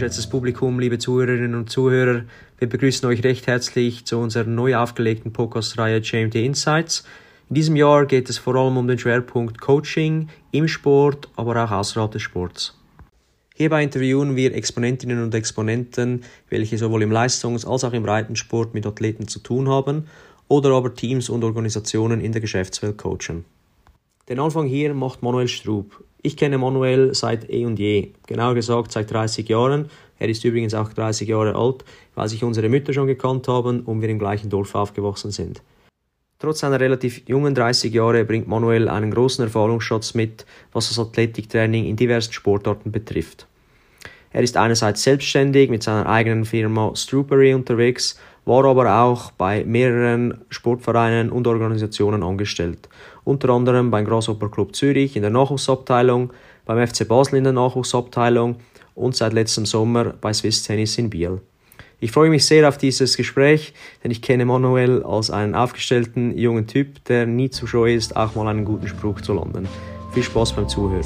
geschätztes Publikum, liebe Zuhörerinnen und Zuhörer, wir begrüßen euch recht herzlich zu unserer neu aufgelegten Podcast-Reihe JMT Insights. In diesem Jahr geht es vor allem um den Schwerpunkt Coaching im Sport, aber auch außerhalb des Sports. Hierbei interviewen wir Exponentinnen und Exponenten, welche sowohl im Leistungs- als auch im Breitensport mit Athleten zu tun haben oder aber Teams und Organisationen in der Geschäftswelt coachen. Den Anfang hier macht Manuel Strub. Ich kenne Manuel seit eh und je, genauer gesagt seit 30 Jahren. Er ist übrigens auch 30 Jahre alt, weil sich unsere Mütter schon gekannt haben und wir im gleichen Dorf aufgewachsen sind. Trotz seiner relativ jungen 30 Jahre bringt Manuel einen großen Erfahrungsschatz mit, was das Athletiktraining in diversen Sportarten betrifft. Er ist einerseits selbstständig mit seiner eigenen Firma Strupery unterwegs, war aber auch bei mehreren Sportvereinen und Organisationen angestellt. Unter anderem beim Grasshopper Club Zürich in der Nachwuchsabteilung, beim FC Basel in der Nachwuchsabteilung und seit letztem Sommer bei Swiss Tennis in Biel. Ich freue mich sehr auf dieses Gespräch, denn ich kenne Manuel als einen aufgestellten jungen Typ, der nie zu scheu ist, auch mal einen guten Spruch zu landen. Viel Spaß beim Zuhören.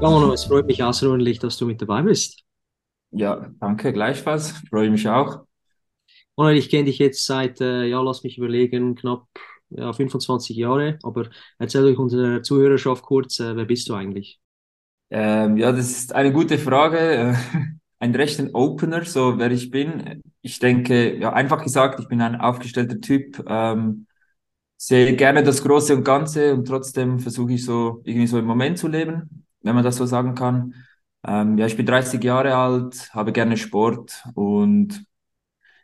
Ja, Manu, es freut mich außerordentlich, dass du mit dabei bist. Ja, danke gleichfalls. Freue mich auch. Manuel, ich kenne dich jetzt seit, äh, ja, lass mich überlegen, knapp ja, 25 Jahre. Aber erzähl euch unserer Zuhörerschaft kurz, äh, wer bist du eigentlich? Ähm, ja, das ist eine gute Frage. Äh, ein rechter Opener, so wer ich bin. Ich denke, ja, einfach gesagt, ich bin ein aufgestellter Typ. Ähm, sehe gerne das Große und Ganze und trotzdem versuche ich so irgendwie so im Moment zu leben wenn man das so sagen kann. Ähm, ja, ich bin 30 Jahre alt, habe gerne Sport und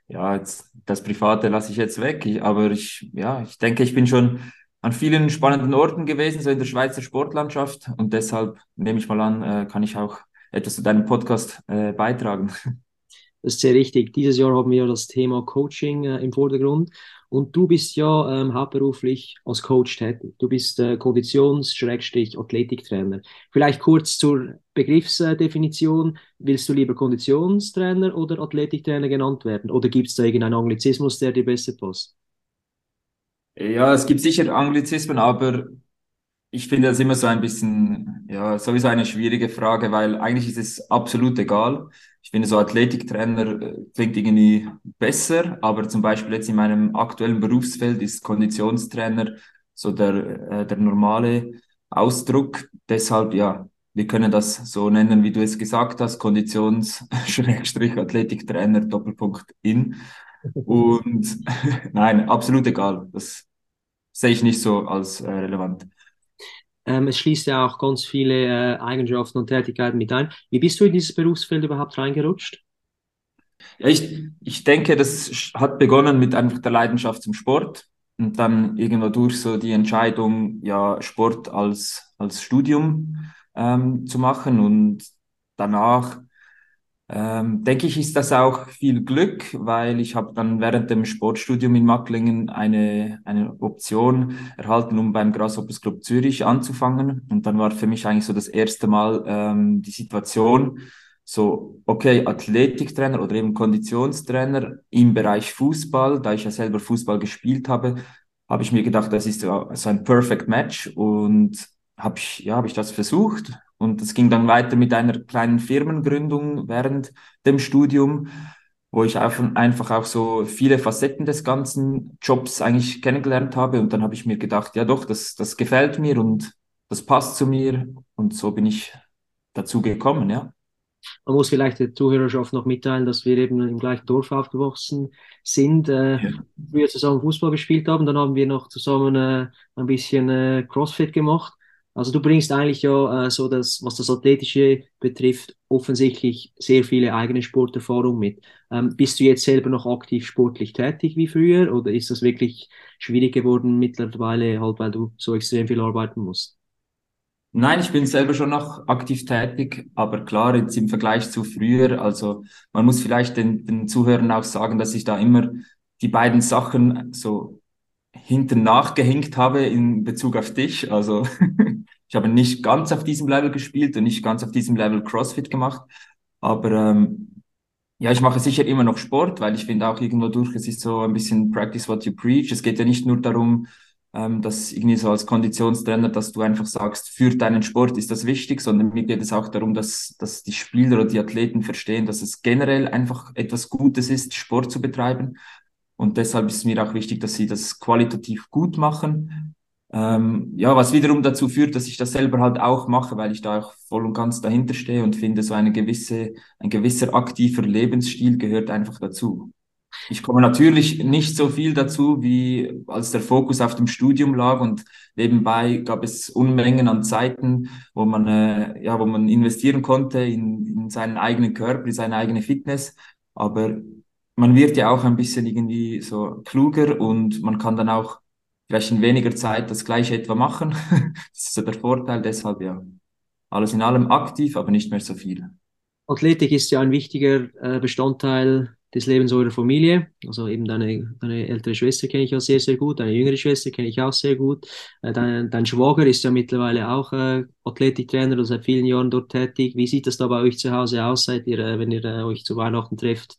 ja, jetzt, das Private lasse ich jetzt weg. Ich, aber ich, ja, ich denke, ich bin schon an vielen spannenden Orten gewesen, so in der Schweizer Sportlandschaft und deshalb nehme ich mal an, äh, kann ich auch etwas zu deinem Podcast äh, beitragen. Das ist sehr richtig. Dieses Jahr haben wir das Thema Coaching äh, im Vordergrund und du bist ja ähm, hauptberuflich als Coach tätig. Du bist äh, Konditions-Athletiktrainer. Vielleicht kurz zur Begriffsdefinition. Willst du lieber Konditionstrainer oder Athletiktrainer genannt werden? Oder gibt es da irgendeinen Anglizismus, der dir besser passt? Ja, es gibt sicher Anglizismen, aber ich finde das immer so ein bisschen, ja, sowieso eine schwierige Frage, weil eigentlich ist es absolut egal. Ich finde so Athletiktrainer äh, klingt irgendwie besser, aber zum Beispiel jetzt in meinem aktuellen Berufsfeld ist Konditionstrainer so der, äh, der normale Ausdruck. Deshalb, ja, wir können das so nennen, wie du es gesagt hast, Konditions-Athletiktrainer Doppelpunkt in. Und nein, absolut egal. Das sehe ich nicht so als äh, relevant. Ähm, es schließt ja auch ganz viele äh, Eigenschaften und Tätigkeiten mit ein. Wie bist du in dieses Berufsfeld überhaupt reingerutscht? Ja, ich, ich denke, das hat begonnen mit einfach der Leidenschaft zum Sport und dann irgendwo durch so die Entscheidung, ja, Sport als, als Studium ähm, zu machen und danach ähm, denke ich, ist das auch viel Glück, weil ich habe dann während dem Sportstudium in Macklingen eine, eine Option erhalten, um beim Grasshoppers Club Zürich anzufangen. Und dann war für mich eigentlich so das erste Mal ähm, die Situation, so, okay, Athletiktrainer oder eben Konditionstrainer im Bereich Fußball, da ich ja selber Fußball gespielt habe, habe ich mir gedacht, das ist so ein Perfect Match und habe ich, ja, habe ich das versucht und es ging dann weiter mit einer kleinen Firmengründung während dem Studium, wo ich einfach auch so viele Facetten des ganzen Jobs eigentlich kennengelernt habe. Und dann habe ich mir gedacht, ja doch, das, das gefällt mir und das passt zu mir. Und so bin ich dazu gekommen, ja. Man muss vielleicht der Zuhörerschaft noch mitteilen, dass wir eben im gleichen Dorf aufgewachsen sind, äh, ja. wir zusammen Fußball gespielt haben. Dann haben wir noch zusammen äh, ein bisschen äh, Crossfit gemacht. Also du bringst eigentlich ja äh, so das, was das Athletische betrifft, offensichtlich sehr viele eigene Sporterfahrung mit. Ähm, bist du jetzt selber noch aktiv sportlich tätig wie früher oder ist das wirklich schwierig geworden mittlerweile, halt weil du so extrem viel arbeiten musst? Nein, ich bin selber schon noch aktiv tätig, aber klar, jetzt im Vergleich zu früher, also man muss vielleicht den, den Zuhörern auch sagen, dass ich da immer die beiden Sachen so hinten nachgehängt habe in Bezug auf dich. Also ich habe nicht ganz auf diesem Level gespielt und nicht ganz auf diesem Level CrossFit gemacht. Aber ähm, ja, ich mache sicher immer noch Sport, weil ich finde auch irgendwo durch, es ist so ein bisschen Practice what you preach. Es geht ja nicht nur darum, ähm, dass irgendwie so als Konditionstrainer, dass du einfach sagst, für deinen Sport ist das wichtig, sondern mir geht es auch darum, dass, dass die Spieler oder die Athleten verstehen, dass es generell einfach etwas Gutes ist, Sport zu betreiben. Und deshalb ist mir auch wichtig, dass sie das qualitativ gut machen. Ähm, ja, was wiederum dazu führt, dass ich das selber halt auch mache, weil ich da auch voll und ganz dahinter stehe und finde, so eine gewisse, ein gewisser aktiver Lebensstil gehört einfach dazu. Ich komme natürlich nicht so viel dazu, wie als der Fokus auf dem Studium lag und nebenbei gab es Unmengen an Zeiten, wo man, äh, ja, wo man investieren konnte in, in seinen eigenen Körper, in seine eigene Fitness. Aber man wird ja auch ein bisschen irgendwie so kluger und man kann dann auch vielleicht in weniger Zeit das gleiche etwa machen. das ist so der Vorteil, deshalb ja. Alles in allem aktiv, aber nicht mehr so viel. Athletik ist ja ein wichtiger äh, Bestandteil des Lebens eurer Familie. Also eben deine, deine ältere Schwester kenne ich auch sehr, sehr gut, deine jüngere Schwester kenne ich auch sehr gut. Äh, dein, dein Schwager ist ja mittlerweile auch äh, Athletiktrainer und seit vielen Jahren dort tätig. Wie sieht das da bei euch zu Hause aus? Seid ihr, wenn ihr euch zu Weihnachten trefft,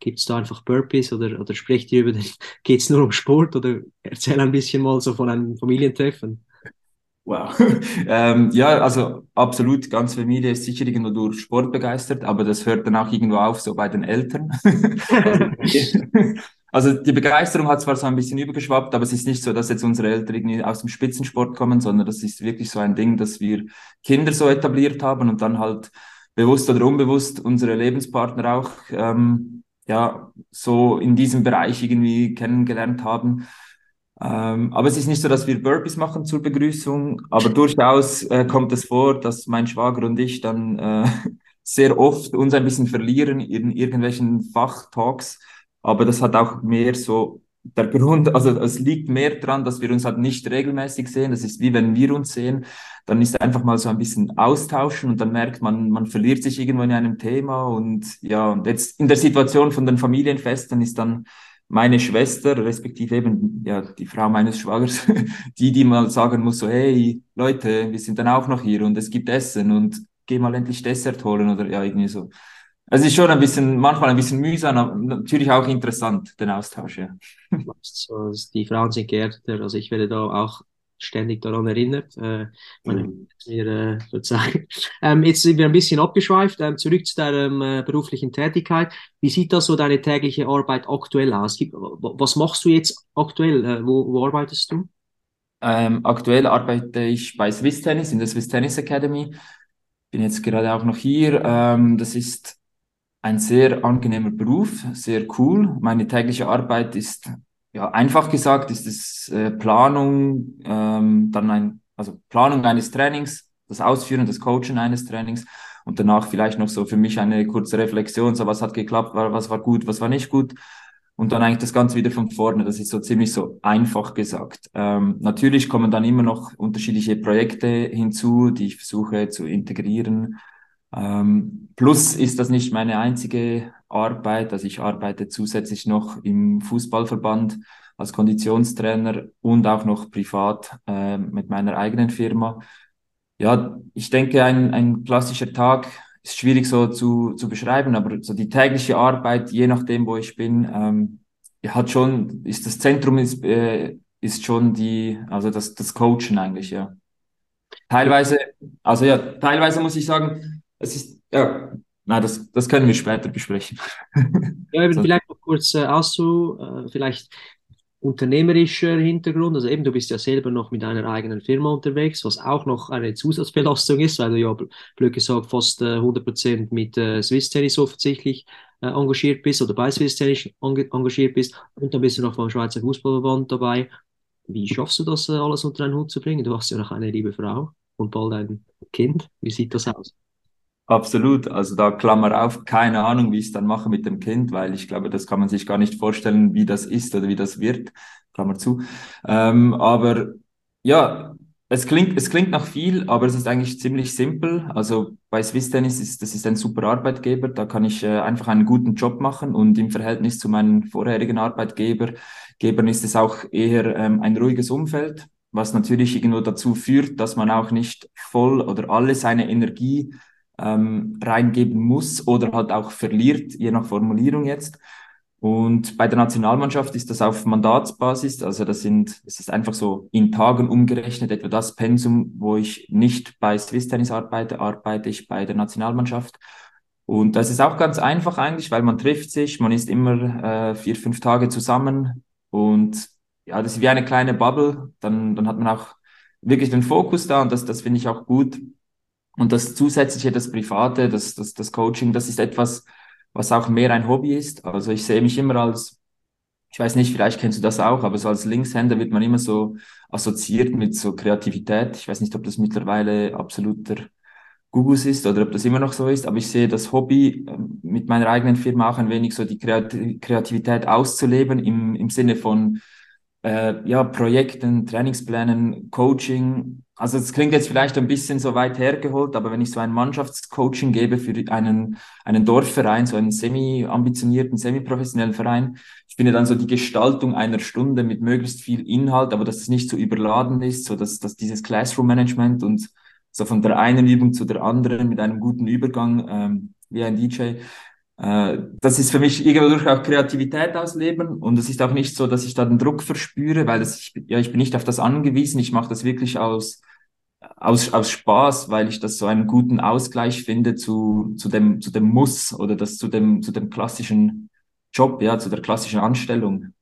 gibt es da einfach Burpees oder, oder sprecht ihr über den, geht es nur um Sport oder erzähl ein bisschen mal so von einem Familientreffen? Wow. ähm, ja, also absolut, ganz Familie ist sicher irgendwo durch Sport begeistert, aber das hört dann auch irgendwo auf, so bei den Eltern. also die Begeisterung hat zwar so ein bisschen übergeschwappt, aber es ist nicht so, dass jetzt unsere Eltern irgendwie aus dem Spitzensport kommen, sondern das ist wirklich so ein Ding, dass wir Kinder so etabliert haben und dann halt bewusst oder unbewusst unsere Lebenspartner auch ähm, ja so in diesem Bereich irgendwie kennengelernt haben. Ähm, aber es ist nicht so, dass wir Burpees machen zur Begrüßung, aber durchaus äh, kommt es vor, dass mein Schwager und ich dann äh, sehr oft uns ein bisschen verlieren in irgendwelchen Fachtalks. Aber das hat auch mehr so der Grund, also es liegt mehr dran, dass wir uns halt nicht regelmäßig sehen. Das ist wie wenn wir uns sehen, dann ist einfach mal so ein bisschen austauschen und dann merkt man, man verliert sich irgendwo in einem Thema und ja, und jetzt in der Situation von den Familienfesten ist dann meine Schwester, respektive eben ja die Frau meines Schwagers, die, die mal sagen muss, so hey Leute, wir sind dann auch noch hier und es gibt Essen und geh mal endlich Dessert holen oder ja irgendwie so. Also es ist schon ein bisschen, manchmal ein bisschen mühsam, aber natürlich auch interessant, den Austausch, ja. Also, die Frauen sind geerdeter, also ich werde da auch ständig daran erinnert. Äh, mhm. mir, äh. Ähm, jetzt sind wir ein bisschen abgeschweift, ähm, zurück zu deiner äh, beruflichen Tätigkeit. Wie sieht das so deine tägliche Arbeit aktuell aus? Was machst du jetzt aktuell? Äh, wo, wo arbeitest du? Ähm, aktuell arbeite ich bei Swiss Tennis in der Swiss Tennis Academy. Bin jetzt gerade auch noch hier. Ähm, das ist ein sehr angenehmer Beruf, sehr cool. Meine tägliche Arbeit ist ja, einfach gesagt ist es äh, Planung, ähm, dann ein, also Planung eines Trainings, das Ausführen, das Coachen eines Trainings und danach vielleicht noch so für mich eine kurze Reflexion, so was hat geklappt, was war gut, was war nicht gut und dann eigentlich das Ganze wieder von vorne. Das ist so ziemlich so einfach gesagt. Ähm, natürlich kommen dann immer noch unterschiedliche Projekte hinzu, die ich versuche zu integrieren. Ähm, plus ist das nicht meine einzige Arbeit. Also ich arbeite zusätzlich noch im Fußballverband als Konditionstrainer und auch noch privat äh, mit meiner eigenen Firma. Ja, ich denke, ein, ein klassischer Tag ist schwierig so zu, zu beschreiben, aber so die tägliche Arbeit, je nachdem, wo ich bin, ähm, hat schon, ist das Zentrum ist, äh, ist schon die, also das, das Coachen eigentlich, ja. Teilweise, also ja, teilweise muss ich sagen, es ist, ja, nein, das, das können wir später besprechen. ja, eben so. vielleicht noch kurz äh, auszu, äh, vielleicht unternehmerischer Hintergrund, also eben du bist ja selber noch mit einer eigenen Firma unterwegs, was auch noch eine Zusatzbelastung ist, weil du ja blöd gesagt fast äh, 100% mit äh, Swiss Tennis offensichtlich äh, engagiert bist oder bei Swiss Tennis engagiert bist und dann bist du noch beim Schweizer Fußballverband dabei. Wie schaffst du das äh, alles unter einen Hut zu bringen? Du hast ja noch eine liebe Frau und bald ein Kind. Wie sieht das aus? Absolut. Also da Klammer auf, keine Ahnung, wie ich es dann mache mit dem Kind, weil ich glaube, das kann man sich gar nicht vorstellen, wie das ist oder wie das wird. Klammer zu. Ähm, aber ja, es klingt, es klingt nach viel, aber es ist eigentlich ziemlich simpel. Also bei Swiss Tennis ist das ist ein super Arbeitgeber, da kann ich äh, einfach einen guten Job machen und im Verhältnis zu meinen vorherigen Arbeitgebern ist es auch eher ähm, ein ruhiges Umfeld, was natürlich irgendwo dazu führt, dass man auch nicht voll oder alle seine Energie ähm, reingeben muss oder halt auch verliert, je nach Formulierung jetzt. Und bei der Nationalmannschaft ist das auf Mandatsbasis, also das sind, es ist einfach so in Tagen umgerechnet, etwa das Pensum, wo ich nicht bei Swiss Tennis arbeite, arbeite ich bei der Nationalmannschaft. Und das ist auch ganz einfach eigentlich, weil man trifft sich, man ist immer äh, vier, fünf Tage zusammen und ja, das ist wie eine kleine Bubble, dann, dann hat man auch wirklich den Fokus da und das, das finde ich auch gut. Und das zusätzliche, das Private, das, das, das Coaching, das ist etwas, was auch mehr ein Hobby ist. Also ich sehe mich immer als, ich weiß nicht, vielleicht kennst du das auch, aber so als Linkshänder wird man immer so assoziiert mit so Kreativität. Ich weiß nicht, ob das mittlerweile absoluter Gugus ist oder ob das immer noch so ist, aber ich sehe das Hobby ähm, mit meiner eigenen Firma auch ein wenig so die Kreativität auszuleben im, im Sinne von äh, ja, Projekten, Trainingsplänen, Coaching. Also es klingt jetzt vielleicht ein bisschen so weit hergeholt, aber wenn ich so ein Mannschaftscoaching gebe für einen, einen Dorfverein, so einen semi-ambitionierten, semi-professionellen Verein, ich finde dann so die Gestaltung einer Stunde mit möglichst viel Inhalt, aber dass es nicht so überladen ist, so dass, dass dieses Classroom-Management und so von der einen Übung zu der anderen mit einem guten Übergang, ähm, wie ein DJ, das ist für mich irgendwo auch Kreativität ausleben und es ist auch nicht so, dass ich da den Druck verspüre, weil das, ich, ja, ich bin nicht auf das angewiesen, ich mache das wirklich aus, aus, aus Spaß, weil ich das so einen guten Ausgleich finde zu, zu, dem, zu dem Muss oder das zu dem, zu dem klassischen Job, ja, zu der klassischen Anstellung.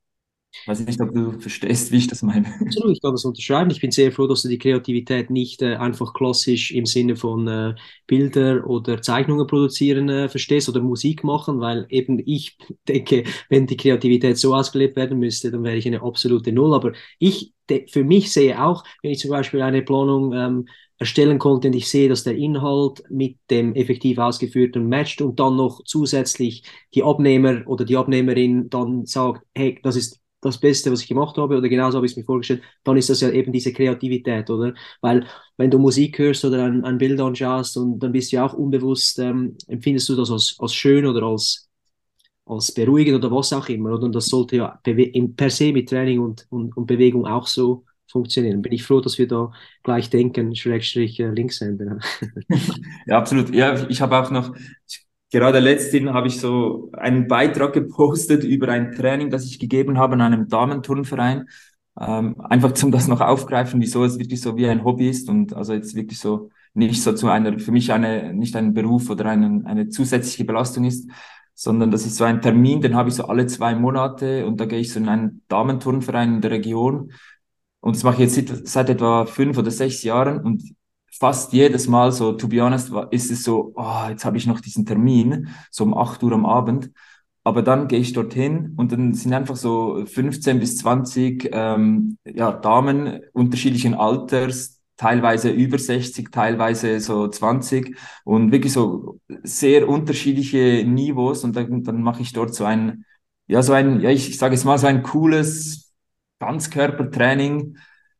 Ich weiß nicht, ob du verstehst, wie ich das meine. Absolut, ich kann das unterschreiben. Ich bin sehr froh, dass du die Kreativität nicht äh, einfach klassisch im Sinne von äh, Bilder oder Zeichnungen produzieren äh, verstehst oder Musik machen, weil eben ich denke, wenn die Kreativität so ausgelebt werden müsste, dann wäre ich eine absolute Null. Aber ich für mich sehe auch, wenn ich zum Beispiel eine Planung ähm, erstellen konnte und ich sehe, dass der Inhalt mit dem effektiv ausgeführten matcht und dann noch zusätzlich die Abnehmer oder die Abnehmerin dann sagt, hey, das ist das Beste, was ich gemacht habe, oder genauso habe ich es mir vorgestellt, dann ist das ja eben diese Kreativität, oder? Weil wenn du Musik hörst oder ein, ein Bild anschaust und dann bist du ja auch unbewusst, ähm, empfindest du das als, als schön oder als, als beruhigend oder was auch immer, oder? Und das sollte ja per se mit Training und, und, und Bewegung auch so funktionieren. Bin ich froh, dass wir da gleich denken, Schrägstrich äh, Linkshänder. ja, absolut. Ja, ich habe auch noch, ich Gerade letztens habe ich so einen Beitrag gepostet über ein Training, das ich gegeben habe in einem Damenturnverein. Ähm, einfach zum das noch aufgreifen, wieso es wirklich so wie ein Hobby ist und also jetzt wirklich so nicht so zu einer, für mich eine, nicht ein Beruf oder eine, eine zusätzliche Belastung ist, sondern das ist so ein Termin, den habe ich so alle zwei Monate und da gehe ich so in einen Damenturnverein in der Region und das mache ich jetzt seit, seit etwa fünf oder sechs Jahren und fast jedes Mal so, to be honest, ist es so, oh, jetzt habe ich noch diesen Termin, so um 8 Uhr am Abend. Aber dann gehe ich dorthin und dann sind einfach so 15 bis 20 ähm, ja, Damen unterschiedlichen Alters, teilweise über 60, teilweise so 20 und wirklich so sehr unterschiedliche Niveaus und dann, dann mache ich dort so ein, ja, so ein, ja, ich, ich sage jetzt mal so ein cooles Ganzkörpertraining.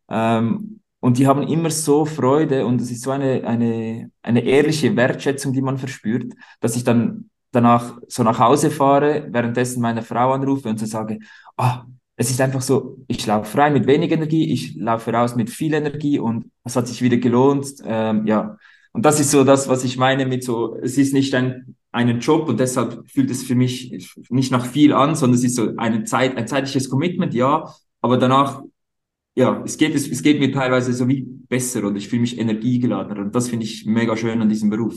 Ähm, und die haben immer so Freude und es ist so eine, eine, eine ehrliche Wertschätzung, die man verspürt, dass ich dann danach so nach Hause fahre, währenddessen meine Frau anrufe und so sage, ah, es ist einfach so, ich laufe frei mit wenig Energie, ich laufe raus mit viel Energie und es hat sich wieder gelohnt. Ähm, ja, und das ist so das, was ich meine mit so, es ist nicht ein, einen Job und deshalb fühlt es für mich nicht nach viel an, sondern es ist so eine Zeit, ein zeitliches Commitment, ja, aber danach ja, es geht, es, es geht mir teilweise so wie besser und ich fühle mich energiegeladener und das finde ich mega schön an diesem Beruf.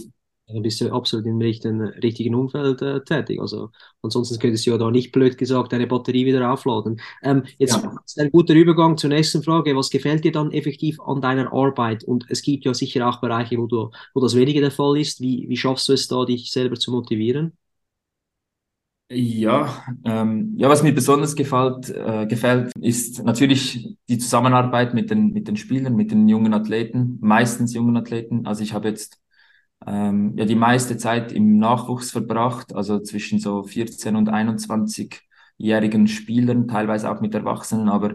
Dann bist du absolut im richtigen, richtigen Umfeld äh, tätig. Also ansonsten könntest du ja da nicht blöd gesagt deine Batterie wieder aufladen. Ähm, jetzt ja. ist ein guter Übergang zur nächsten Frage. Was gefällt dir dann effektiv an deiner Arbeit? Und es gibt ja sicher auch Bereiche, wo, du, wo das weniger der Fall ist. Wie, wie schaffst du es da, dich selber zu motivieren? Ja, ähm, ja, was mir besonders gefällt, äh, gefällt, ist natürlich die Zusammenarbeit mit den, mit den Spielern, mit den jungen Athleten, meistens jungen Athleten. Also ich habe jetzt ähm, ja die meiste Zeit im Nachwuchs verbracht, also zwischen so 14 und 21-jährigen Spielern, teilweise auch mit Erwachsenen, aber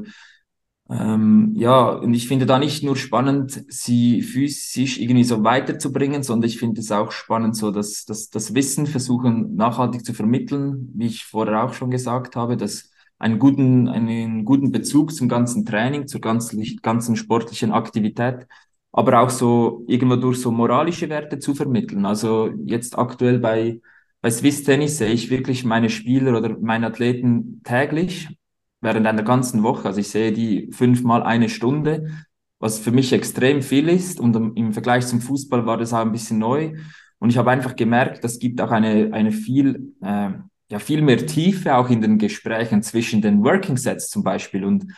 ähm, ja, und ich finde da nicht nur spannend, sie physisch irgendwie so weiterzubringen, sondern ich finde es auch spannend, so dass, dass das Wissen versuchen nachhaltig zu vermitteln, wie ich vorher auch schon gesagt habe, dass einen guten, einen guten Bezug zum ganzen Training, zur ganzen, ganzen sportlichen Aktivität, aber auch so irgendwo durch so moralische Werte zu vermitteln. Also jetzt aktuell bei bei Swiss Tennis sehe ich wirklich meine Spieler oder meine Athleten täglich während einer ganzen Woche. Also ich sehe die fünfmal eine Stunde, was für mich extrem viel ist. Und im Vergleich zum Fußball war das auch ein bisschen neu. Und ich habe einfach gemerkt, das gibt auch eine, eine viel, äh, ja, viel mehr Tiefe auch in den Gesprächen zwischen den Working Sets zum Beispiel. Und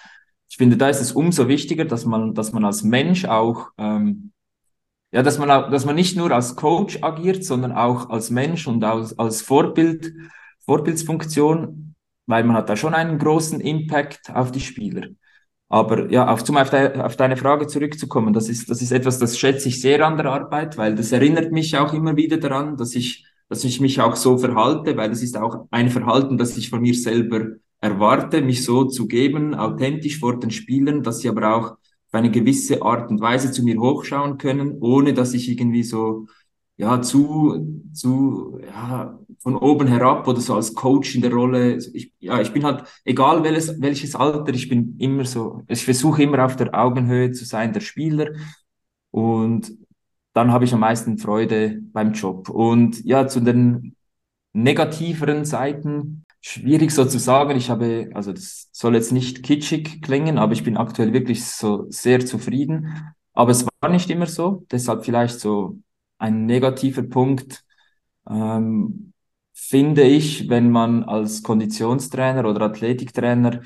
ich finde, da ist es umso wichtiger, dass man, dass man als Mensch auch, ähm, ja, dass man, auch, dass man nicht nur als Coach agiert, sondern auch als Mensch und als, als Vorbild, Vorbildsfunktion, weil man hat da schon einen großen Impact auf die Spieler. Aber ja, auf, zum, auf, de, auf deine Frage zurückzukommen, das ist, das ist etwas, das schätze ich sehr an der Arbeit, weil das erinnert mich auch immer wieder daran, dass ich, dass ich mich auch so verhalte, weil das ist auch ein Verhalten, das ich von mir selber erwarte, mich so zu geben, authentisch vor den Spielern, dass sie aber auch auf eine gewisse Art und Weise zu mir hochschauen können, ohne dass ich irgendwie so ja, zu, zu, ja, von oben herab oder so als Coach in der Rolle. Ich, ja, ich bin halt, egal welches, welches Alter, ich bin immer so, ich versuche immer auf der Augenhöhe zu sein, der Spieler. Und dann habe ich am meisten Freude beim Job. Und ja, zu den negativeren Seiten, schwierig so zu sagen. Ich habe, also das soll jetzt nicht kitschig klingen, aber ich bin aktuell wirklich so sehr zufrieden. Aber es war nicht immer so. Deshalb vielleicht so ein negativer Punkt, ähm, finde ich, wenn man als Konditionstrainer oder Athletiktrainer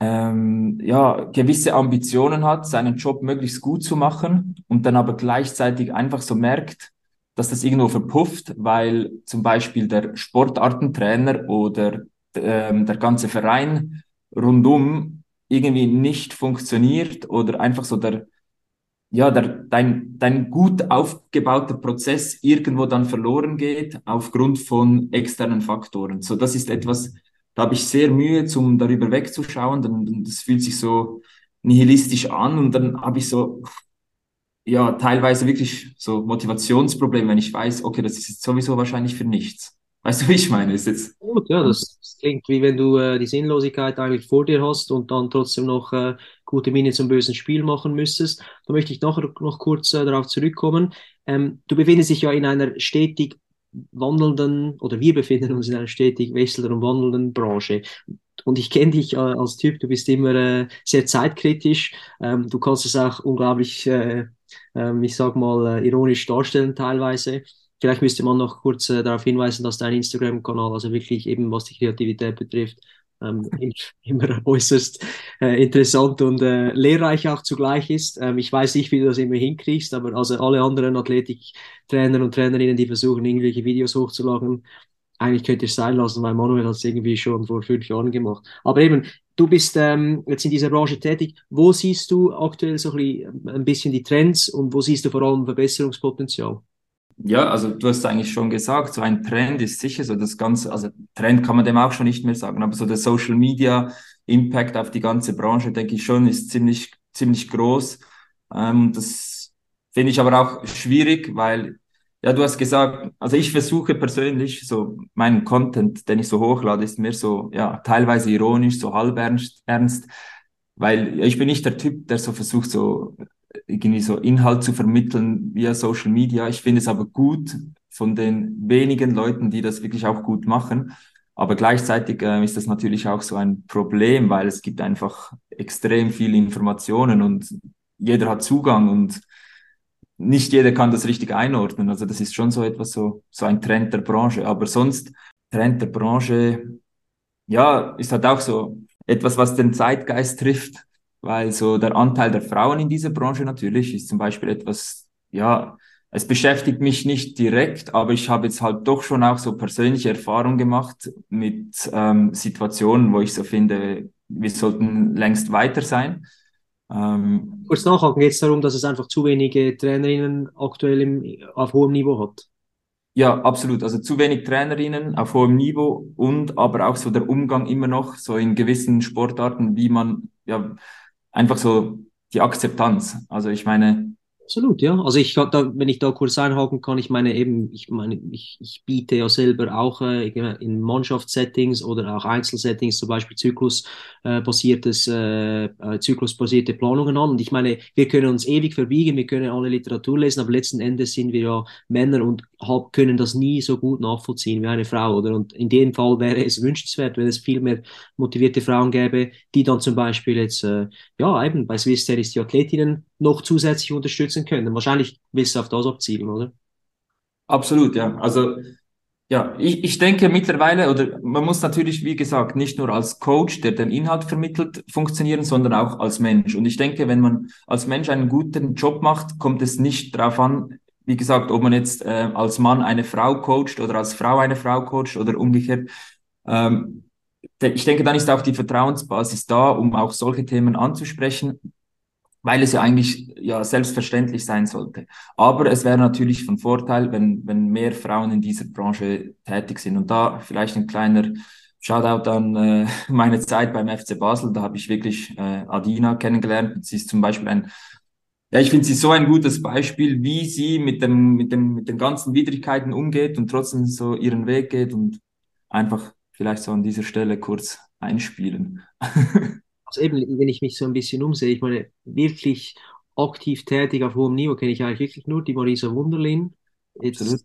ähm, ja, gewisse Ambitionen hat, seinen Job möglichst gut zu machen und dann aber gleichzeitig einfach so merkt, dass das irgendwo verpufft, weil zum Beispiel der Sportartentrainer oder ähm, der ganze Verein rundum irgendwie nicht funktioniert oder einfach so der, ja, der, dein, dein gut aufgebauter Prozess irgendwo dann verloren geht aufgrund von externen Faktoren. So, das ist etwas, da habe ich sehr Mühe, zum darüber wegzuschauen. Dann, das fühlt sich so nihilistisch an und dann habe ich so, ja, teilweise wirklich so Motivationsprobleme, wenn ich weiß, okay, das ist sowieso wahrscheinlich für nichts. Weißt du, wie ich meine? Ist jetzt, Gut, ja, das, das klingt wie wenn du äh, die Sinnlosigkeit eigentlich vor dir hast und dann trotzdem noch äh, gute Miene zum bösen Spiel machen müsstest. Da möchte ich nachher noch kurz äh, darauf zurückkommen. Ähm, du befindest dich ja in einer stetig wandelnden, oder wir befinden uns in einer stetig wechselnden und wandelnden Branche. Und ich kenne dich äh, als Typ, du bist immer äh, sehr zeitkritisch. Ähm, du kannst es auch unglaublich, äh, ähm, ich sag mal, äh, ironisch darstellen teilweise. Vielleicht müsste man noch kurz äh, darauf hinweisen, dass dein Instagram-Kanal, also wirklich eben was die Kreativität betrifft, ähm, immer äußerst äh, interessant und äh, lehrreich auch zugleich ist. Ähm, ich weiß nicht, wie du das immer hinkriegst, aber also alle anderen Athletiktrainer und Trainerinnen, die versuchen, irgendwelche Videos hochzuladen, eigentlich könnt ihr es sein lassen, weil Manuel hat es irgendwie schon vor fünf Jahren gemacht. Aber eben, du bist ähm, jetzt in dieser Branche tätig. Wo siehst du aktuell so ein bisschen die Trends und wo siehst du vor allem Verbesserungspotenzial? Ja, also du hast eigentlich schon gesagt, so ein Trend ist sicher so das Ganze, also Trend kann man dem auch schon nicht mehr sagen, aber so der Social Media Impact auf die ganze Branche, denke ich schon, ist ziemlich, ziemlich groß. Ähm, das finde ich aber auch schwierig, weil, ja, du hast gesagt, also ich versuche persönlich so meinen Content, den ich so hochlade, ist mehr so, ja, teilweise ironisch, so halb ernst, ernst weil ich bin nicht der Typ, der so versucht, so irgendwie so Inhalt zu vermitteln via Social Media. Ich finde es aber gut von den wenigen Leuten, die das wirklich auch gut machen. Aber gleichzeitig äh, ist das natürlich auch so ein Problem, weil es gibt einfach extrem viele Informationen und jeder hat Zugang und nicht jeder kann das richtig einordnen. Also das ist schon so etwas so, so ein Trend der Branche. Aber sonst, Trend der Branche, ja, ist halt auch so etwas, was den Zeitgeist trifft weil so der Anteil der Frauen in dieser Branche natürlich ist zum Beispiel etwas, ja, es beschäftigt mich nicht direkt, aber ich habe jetzt halt doch schon auch so persönliche Erfahrungen gemacht mit ähm, Situationen, wo ich so finde, wir sollten längst weiter sein. Ähm, Kurz nachhaken, geht es darum, dass es einfach zu wenige Trainerinnen aktuell im, auf hohem Niveau hat? Ja, absolut. Also zu wenig Trainerinnen auf hohem Niveau und aber auch so der Umgang immer noch so in gewissen Sportarten, wie man ja einfach so die Akzeptanz. Also ich meine, Absolut, ja. Also ich da, wenn ich da kurz einhaken kann, ich meine eben, ich meine, ich, ich biete ja selber auch äh, in Mannschaftssettings oder auch Einzelsettings zum Beispiel zyklusbasiertes, äh, äh, zyklusbasierte Planungen an. Und ich meine, wir können uns ewig verbiegen, wir können alle Literatur lesen, aber letzten Endes sind wir ja Männer und halt können das nie so gut nachvollziehen wie eine Frau, oder? Und in dem Fall wäre es wünschenswert, wenn es viel mehr motivierte Frauen gäbe, die dann zum Beispiel jetzt, äh, ja, eben bei Swiss Tennis die Athletinnen noch zusätzlich unterstützen können. Wahrscheinlich willst du auf das abzielen, oder? Absolut, ja. Also ja, ich, ich denke mittlerweile, oder man muss natürlich, wie gesagt, nicht nur als Coach, der den Inhalt vermittelt, funktionieren, sondern auch als Mensch. Und ich denke, wenn man als Mensch einen guten Job macht, kommt es nicht darauf an, wie gesagt, ob man jetzt äh, als Mann eine Frau coacht oder als Frau eine Frau coacht oder umgekehrt. Ähm, ich denke, dann ist auch die Vertrauensbasis da, um auch solche Themen anzusprechen weil es ja eigentlich ja selbstverständlich sein sollte. Aber es wäre natürlich von Vorteil, wenn, wenn mehr Frauen in dieser Branche tätig sind. Und da vielleicht ein kleiner Shoutout an äh, meine Zeit beim FC Basel. Da habe ich wirklich äh, Adina kennengelernt. Sie ist zum Beispiel ein, ja, ich finde sie so ein gutes Beispiel, wie sie mit dem, mit dem, mit den ganzen Widrigkeiten umgeht und trotzdem so ihren Weg geht und einfach vielleicht so an dieser Stelle kurz einspielen. eben, wenn ich mich so ein bisschen umsehe, ich meine, wirklich aktiv tätig auf hohem Niveau kenne ich eigentlich wirklich nur die Marisa Wunderlin. Jetzt, Absolut,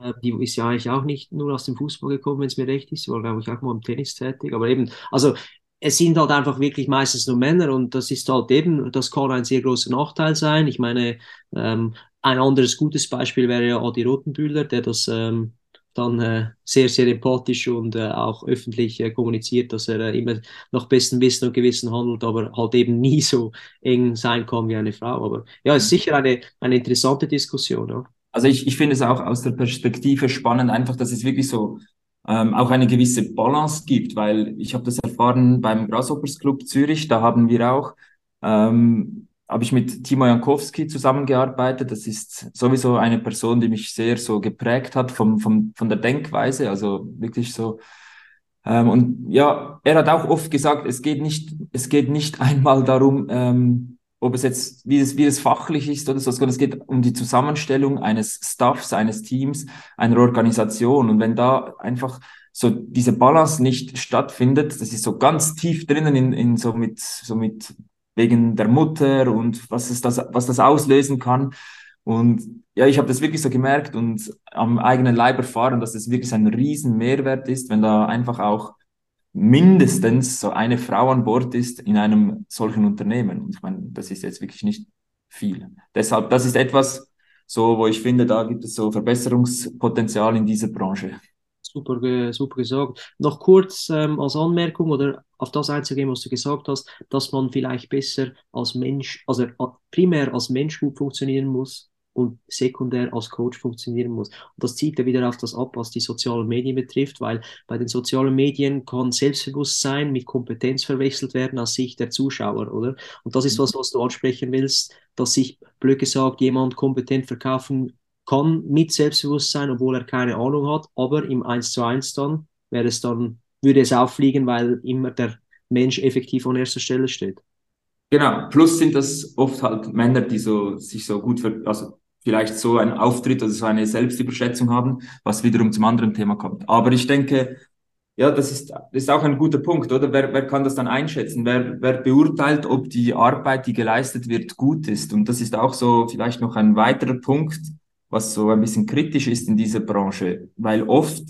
ja. äh, die ist ja eigentlich auch nicht nur aus dem Fußball gekommen, wenn es mir recht ist, war, glaube ich, auch mal im Tennis tätig. Aber eben, also es sind halt einfach wirklich meistens nur Männer und das ist halt eben, das kann ein sehr großer Nachteil sein. Ich meine, ähm, ein anderes gutes Beispiel wäre ja Adi Rotenbühler, der das ähm, dann äh, sehr, sehr empathisch und äh, auch öffentlich äh, kommuniziert, dass er äh, immer nach bestem Wissen und Gewissen handelt, aber halt eben nie so eng sein kann wie eine Frau. Aber ja, ist sicher eine, eine interessante Diskussion. Ja. Also ich, ich finde es auch aus der Perspektive spannend, einfach, dass es wirklich so ähm, auch eine gewisse Balance gibt, weil ich habe das erfahren beim Grasshoppers Club Zürich, da haben wir auch ähm, habe ich mit Timo Jankowski zusammengearbeitet. Das ist sowieso eine Person, die mich sehr so geprägt hat vom, vom, von der Denkweise, also wirklich so. Ähm, und ja, er hat auch oft gesagt, es geht nicht, es geht nicht einmal darum, ähm, ob es jetzt, wie es, wie es fachlich ist oder so, es geht um die Zusammenstellung eines Staffs, eines Teams, einer Organisation. Und wenn da einfach so diese Balance nicht stattfindet, das ist so ganz tief drinnen in, in so mit, so mit wegen der Mutter und was, es das, was das auslösen kann. Und ja, ich habe das wirklich so gemerkt und am eigenen Leib erfahren, dass es wirklich ein riesen Mehrwert ist, wenn da einfach auch mindestens so eine Frau an Bord ist in einem solchen Unternehmen. Und ich meine, das ist jetzt wirklich nicht viel. Deshalb, das ist etwas, so, wo ich finde, da gibt es so Verbesserungspotenzial in dieser Branche. Super, super gesagt. Noch kurz ähm, als Anmerkung oder auf das einzugehen, was du gesagt hast, dass man vielleicht besser als Mensch, also primär als Mensch gut funktionieren muss und sekundär als Coach funktionieren muss. Und das zieht ja wieder auf das ab, was die sozialen Medien betrifft, weil bei den sozialen Medien kann Selbstbewusstsein mit Kompetenz verwechselt werden aus Sicht der Zuschauer, oder? Und das ist mhm. was, was du ansprechen willst, dass sich, blöd gesagt, jemand kompetent verkaufen kann mit Selbstbewusstsein, obwohl er keine Ahnung hat, aber im 1 zu 1 dann wäre es dann, würde es auffliegen, weil immer der Mensch effektiv an erster Stelle steht. Genau, plus sind das oft halt Männer, die so sich so gut für, also vielleicht so einen Auftritt oder so eine Selbstüberschätzung haben, was wiederum zum anderen Thema kommt. Aber ich denke, ja, das ist, ist auch ein guter Punkt, oder? Wer, wer kann das dann einschätzen? Wer, wer beurteilt, ob die Arbeit, die geleistet wird, gut ist? Und das ist auch so vielleicht noch ein weiterer Punkt, was so ein bisschen kritisch ist in dieser Branche, weil oft,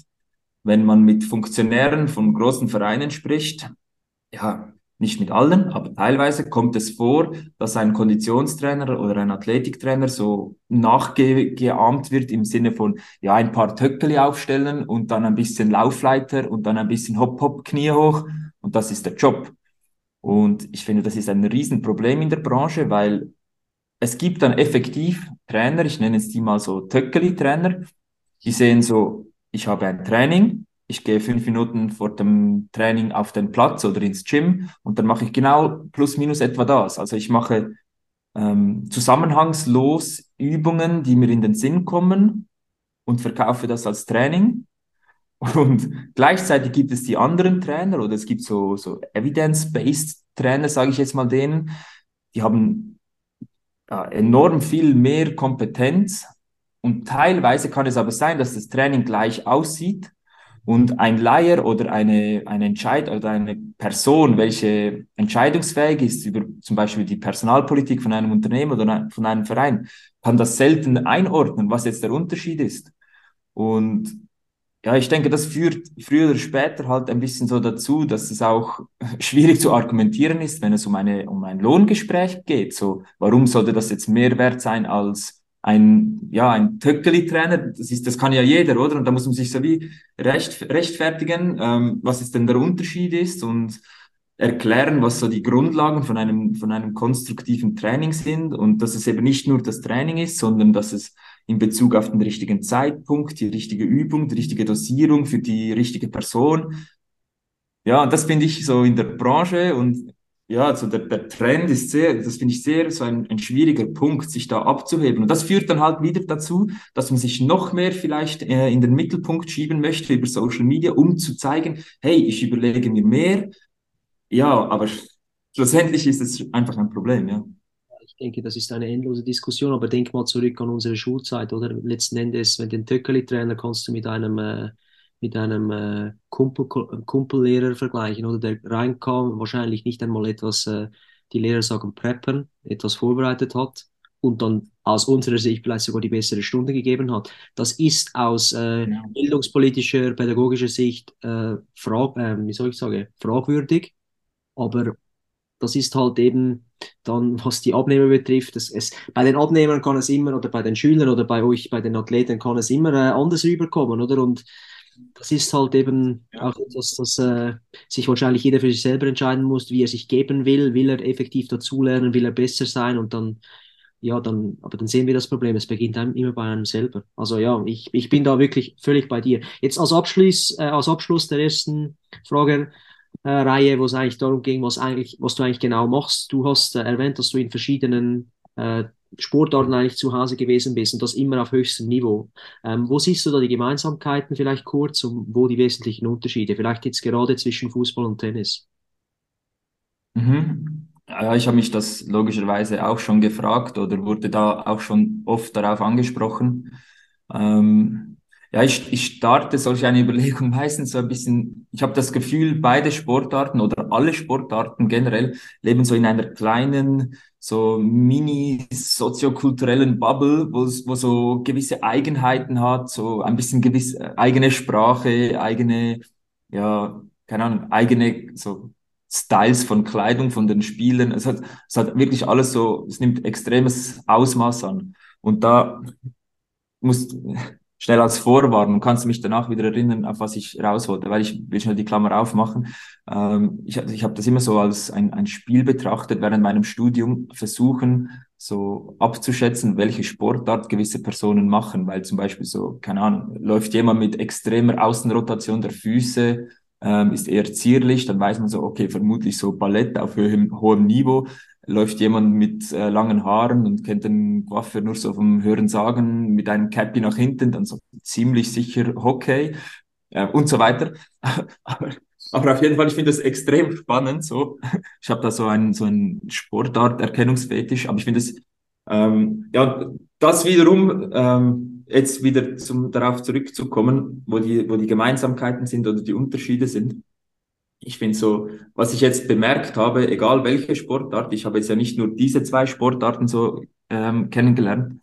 wenn man mit Funktionären von großen Vereinen spricht, ja, nicht mit allen, aber teilweise kommt es vor, dass ein Konditionstrainer oder ein Athletiktrainer so nachgeahmt wird im Sinne von, ja, ein paar Töckeli aufstellen und dann ein bisschen Laufleiter und dann ein bisschen Hop-Hop, Knie hoch und das ist der Job. Und ich finde, das ist ein Riesenproblem in der Branche, weil es gibt dann effektiv Trainer, ich nenne es die mal so Töckeli-Trainer, die sehen so, ich habe ein Training, ich gehe fünf Minuten vor dem Training auf den Platz oder ins Gym und dann mache ich genau plus minus etwa das. Also ich mache ähm, zusammenhangslos Übungen, die mir in den Sinn kommen und verkaufe das als Training. Und gleichzeitig gibt es die anderen Trainer oder es gibt so, so Evidence-Based Trainer, sage ich jetzt mal denen, die haben enorm viel mehr Kompetenz. Und teilweise kann es aber sein, dass das Training gleich aussieht und ein Laie oder eine, eine Entscheid oder eine Person, welche entscheidungsfähig ist über zum Beispiel die Personalpolitik von einem Unternehmen oder von einem Verein, kann das selten einordnen, was jetzt der Unterschied ist. Und ja, ich denke, das führt früher oder später halt ein bisschen so dazu, dass es auch schwierig zu argumentieren ist, wenn es um eine, um ein Lohngespräch geht. So, warum sollte das jetzt mehr wert sein als ein, ja, ein Töckeli-Trainer? Das ist, das kann ja jeder, oder? Und da muss man sich so wie recht, rechtfertigen, ähm, was jetzt denn der Unterschied ist und erklären, was so die Grundlagen von einem, von einem konstruktiven Training sind und dass es eben nicht nur das Training ist, sondern dass es in Bezug auf den richtigen Zeitpunkt, die richtige Übung, die richtige Dosierung für die richtige Person. Ja, das finde ich so in der Branche und ja, also der, der Trend ist sehr, das finde ich sehr so ein, ein schwieriger Punkt, sich da abzuheben. Und das führt dann halt wieder dazu, dass man sich noch mehr vielleicht äh, in den Mittelpunkt schieben möchte über Social Media, um zu zeigen, hey, ich überlege mir mehr. Ja, aber schlussendlich ist es einfach ein Problem, ja denke, das ist eine endlose Diskussion, aber denk mal zurück an unsere Schulzeit, oder? Letzten Endes, wenn den Töckeli-Trainer kannst du mit einem, äh, mit einem äh, Kumpel, Kumpellehrer vergleichen, oder? Der reinkam, wahrscheinlich nicht einmal etwas, äh, die Lehrer sagen preppern, etwas vorbereitet hat und dann aus unserer Sicht vielleicht sogar die bessere Stunde gegeben hat. Das ist aus äh, ja. bildungspolitischer, pädagogischer Sicht äh, frag, äh, wie soll ich sagen, fragwürdig, aber das ist halt eben dann, was die Abnehmer betrifft, es, es, bei den Abnehmern kann es immer, oder bei den Schülern oder bei euch, bei den Athleten kann es immer äh, anders rüberkommen, oder? Und das ist halt eben auch etwas, das äh, sich wahrscheinlich jeder für sich selber entscheiden muss, wie er sich geben will. Will er effektiv dazulernen, will er besser sein und dann, ja, dann, aber dann sehen wir das Problem. Es beginnt einem immer bei einem selber. Also ja, ich, ich bin da wirklich völlig bei dir. Jetzt als Abschluss, äh, als Abschluss der ersten Frage, äh, Reihe, wo es eigentlich darum ging, was eigentlich, was du eigentlich genau machst. Du hast äh, erwähnt, dass du in verschiedenen äh, Sportarten eigentlich zu Hause gewesen bist und das immer auf höchstem Niveau. Ähm, wo siehst du da die Gemeinsamkeiten vielleicht kurz und wo die wesentlichen Unterschiede? Vielleicht jetzt gerade zwischen Fußball und Tennis. Mhm. Ja, ich habe mich das logischerweise auch schon gefragt oder wurde da auch schon oft darauf angesprochen. Ähm, ja, ich, ich starte solch eine Überlegung meistens so ein bisschen, ich habe das Gefühl, beide Sportarten oder alle Sportarten generell leben so in einer kleinen, so mini-soziokulturellen Bubble, wo wo so gewisse Eigenheiten hat, so ein bisschen gewisse eigene Sprache, eigene, ja, keine Ahnung, eigene so Styles von Kleidung von den Spielern. Es hat, es hat wirklich alles so, es nimmt extremes Ausmaß an. Und da muss, schnell als Vorwarnung. Kannst du mich danach wieder erinnern, auf was ich raus wollte, weil ich will schnell die Klammer aufmachen. Ähm, ich ich habe das immer so als ein, ein Spiel betrachtet, während meinem Studium versuchen, so abzuschätzen, welche Sportart gewisse Personen machen, weil zum Beispiel so, keine Ahnung, läuft jemand mit extremer Außenrotation der Füße, ähm, ist eher zierlich, dann weiß man so, okay, vermutlich so Ballett auf hohem, hohem Niveau läuft jemand mit äh, langen Haaren und kennt den Coiffeur nur so vom Hören sagen, mit einem Cappy nach hinten, dann so ziemlich sicher Hockey äh, und so weiter. aber, aber auf jeden Fall, ich finde das extrem spannend. So, ich habe da so ein so ein Sportart-Erkennungsfetisch, aber ich finde es ähm, ja das wiederum ähm, jetzt wieder zum darauf zurückzukommen, wo die wo die Gemeinsamkeiten sind oder die Unterschiede sind ich finde so, was ich jetzt bemerkt habe, egal welche Sportart, ich habe jetzt ja nicht nur diese zwei Sportarten so ähm, kennengelernt,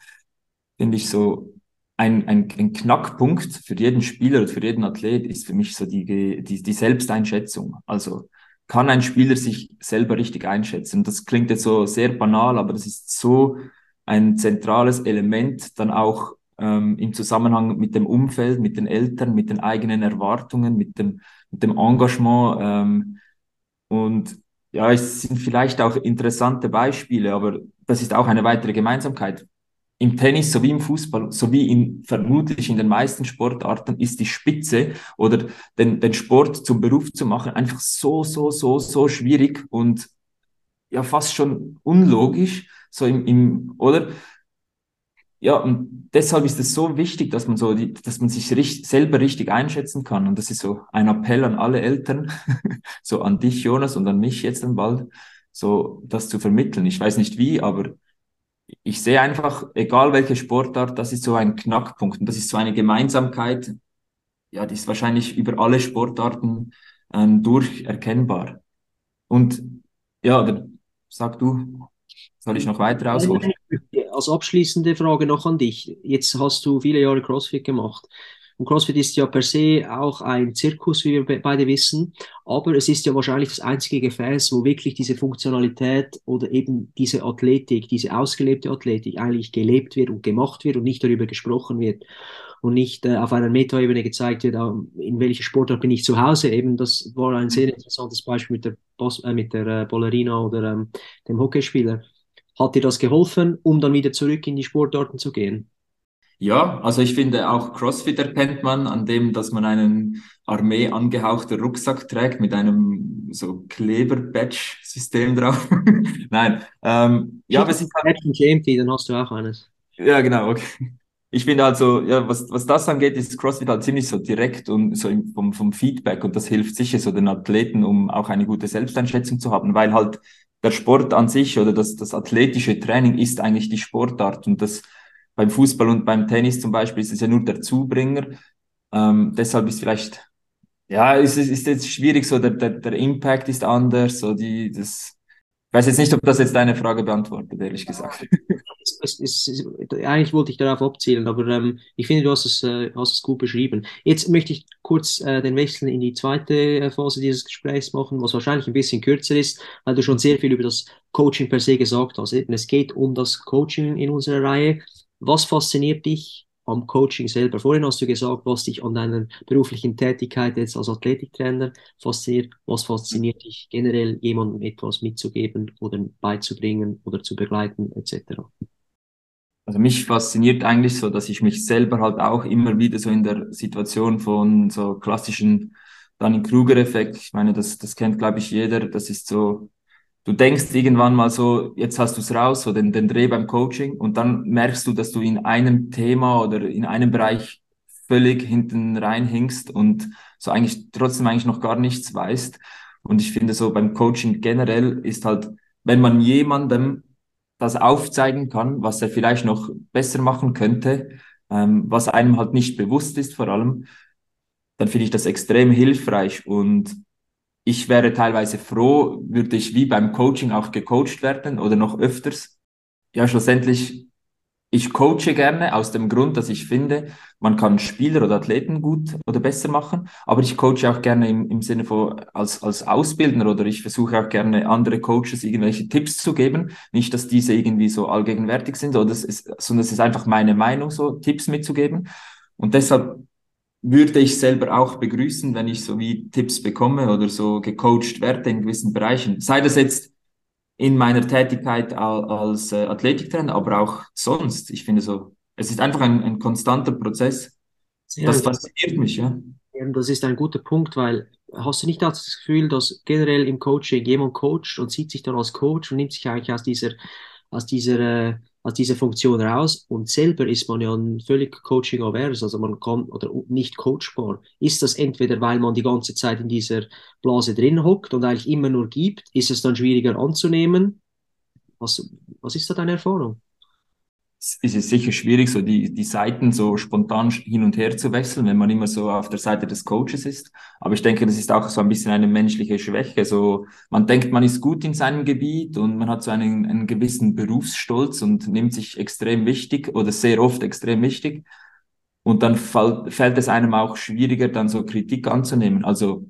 finde ich so, ein, ein, ein Knackpunkt für jeden Spieler für jeden Athlet ist für mich so die, die, die Selbsteinschätzung. Also kann ein Spieler sich selber richtig einschätzen? Das klingt jetzt so sehr banal, aber das ist so ein zentrales Element dann auch ähm, im Zusammenhang mit dem Umfeld, mit den Eltern, mit den eigenen Erwartungen, mit dem mit dem Engagement. Ähm, und ja, es sind vielleicht auch interessante Beispiele, aber das ist auch eine weitere Gemeinsamkeit. Im Tennis sowie im Fußball, sowie in, vermutlich in den meisten Sportarten ist die Spitze oder den, den Sport zum Beruf zu machen einfach so, so, so, so schwierig und ja fast schon unlogisch, so im, im oder? Ja, und deshalb ist es so wichtig, dass man so, die, dass man sich richtig, selber richtig einschätzen kann. Und das ist so ein Appell an alle Eltern, so an dich, Jonas, und an mich jetzt dann bald, so das zu vermitteln. Ich weiß nicht wie, aber ich sehe einfach, egal welche Sportart, das ist so ein Knackpunkt und das ist so eine Gemeinsamkeit, ja, die ist wahrscheinlich über alle Sportarten ähm, durch erkennbar. Und ja, sag du, soll ich noch weiter ausholen? Als abschließende Frage noch an dich. Jetzt hast du viele Jahre CrossFit gemacht. Und CrossFit ist ja per se auch ein Zirkus, wie wir beide wissen, aber es ist ja wahrscheinlich das einzige Gefäß, wo wirklich diese Funktionalität oder eben diese Athletik, diese ausgelebte Athletik eigentlich gelebt wird und gemacht wird und nicht darüber gesprochen wird und nicht äh, auf einer Metaebene gezeigt wird, in welcher Sportart bin ich zu Hause. Eben, das war ein sehr interessantes Beispiel mit der, Bos äh, mit der äh, Ballerina oder ähm, dem Hockeyspieler. Hat dir das geholfen, um dann wieder zurück in die Sportarten zu gehen? Ja, also ich finde auch CrossFit erkennt man an dem, dass man einen Armee angehauchter Rucksack trägt mit einem so Kleber-Badge-System drauf. Nein, ähm, ja, aber es ist halt... Dann hast du auch eines. Ja, genau, okay. Ich finde also, ja, was, was das angeht, ist CrossFit halt ziemlich so direkt und so im, vom, vom Feedback und das hilft sicher so den Athleten, um auch eine gute Selbsteinschätzung zu haben, weil halt der Sport an sich oder das, das athletische Training ist eigentlich die Sportart und das beim Fußball und beim Tennis zum Beispiel ist es ja nur der Zubringer. Ähm, deshalb ist vielleicht, ja, ist, ist jetzt schwierig, so der, der, der Impact ist anders, so die, das, ich weiß jetzt nicht, ob das jetzt deine Frage beantwortet, ehrlich gesagt. Es, es, es, eigentlich wollte ich darauf abzielen, aber ähm, ich finde, du hast es, äh, hast es gut beschrieben. Jetzt möchte ich kurz äh, den Wechsel in die zweite äh, Phase dieses Gesprächs machen, was wahrscheinlich ein bisschen kürzer ist, weil du schon sehr viel über das Coaching per se gesagt hast. Es geht um das Coaching in unserer Reihe. Was fasziniert dich am Coaching selber? Vorhin hast du gesagt, was dich an deiner beruflichen Tätigkeit jetzt als Athletiktrainer fasziniert. Was fasziniert dich generell, jemandem etwas mitzugeben oder beizubringen oder zu begleiten etc.? Also mich fasziniert eigentlich so, dass ich mich selber halt auch immer wieder so in der Situation von so klassischen Dunning-Kruger-Effekt, ich meine, das, das kennt, glaube ich, jeder, das ist so, du denkst irgendwann mal so, jetzt hast du es raus, so den, den Dreh beim Coaching und dann merkst du, dass du in einem Thema oder in einem Bereich völlig hinten reinhinkst und so eigentlich trotzdem eigentlich noch gar nichts weißt. Und ich finde so beim Coaching generell ist halt, wenn man jemandem das aufzeigen kann, was er vielleicht noch besser machen könnte, ähm, was einem halt nicht bewusst ist vor allem, dann finde ich das extrem hilfreich und ich wäre teilweise froh, würde ich wie beim Coaching auch gecoacht werden oder noch öfters. Ja, schlussendlich, ich coache gerne aus dem Grund, dass ich finde, man kann Spieler oder Athleten gut oder besser machen, aber ich coache auch gerne im, im Sinne von als, als Ausbildner oder ich versuche auch gerne andere Coaches irgendwelche Tipps zu geben. Nicht, dass diese irgendwie so allgegenwärtig sind, oder es ist, sondern es ist einfach meine Meinung, so Tipps mitzugeben. Und deshalb würde ich selber auch begrüßen, wenn ich so wie Tipps bekomme oder so gecoacht werde in gewissen Bereichen. Sei das jetzt in meiner Tätigkeit als, äh, Athletiktrainer, aber auch sonst. Ich finde so, es ist einfach ein, ein konstanter Prozess. Sehr das fasziniert mich, ja. Das ist ein guter Punkt, weil hast du nicht das Gefühl, dass generell im Coaching jemand coacht und sieht sich dann als Coach und nimmt sich eigentlich aus dieser, aus dieser äh, aus dieser Funktion raus und selber ist man ja völlig coaching-avers, also man kann oder nicht coachbar. Ist das entweder, weil man die ganze Zeit in dieser Blase drin hockt und eigentlich immer nur gibt, ist es dann schwieriger anzunehmen? Was, was ist da deine Erfahrung? Ist es sicher schwierig, so die, die Seiten so spontan hin und her zu wechseln, wenn man immer so auf der Seite des Coaches ist. Aber ich denke, das ist auch so ein bisschen eine menschliche Schwäche. So, man denkt, man ist gut in seinem Gebiet und man hat so einen, einen gewissen Berufsstolz und nimmt sich extrem wichtig oder sehr oft extrem wichtig. Und dann fällt, fällt es einem auch schwieriger, dann so Kritik anzunehmen. Also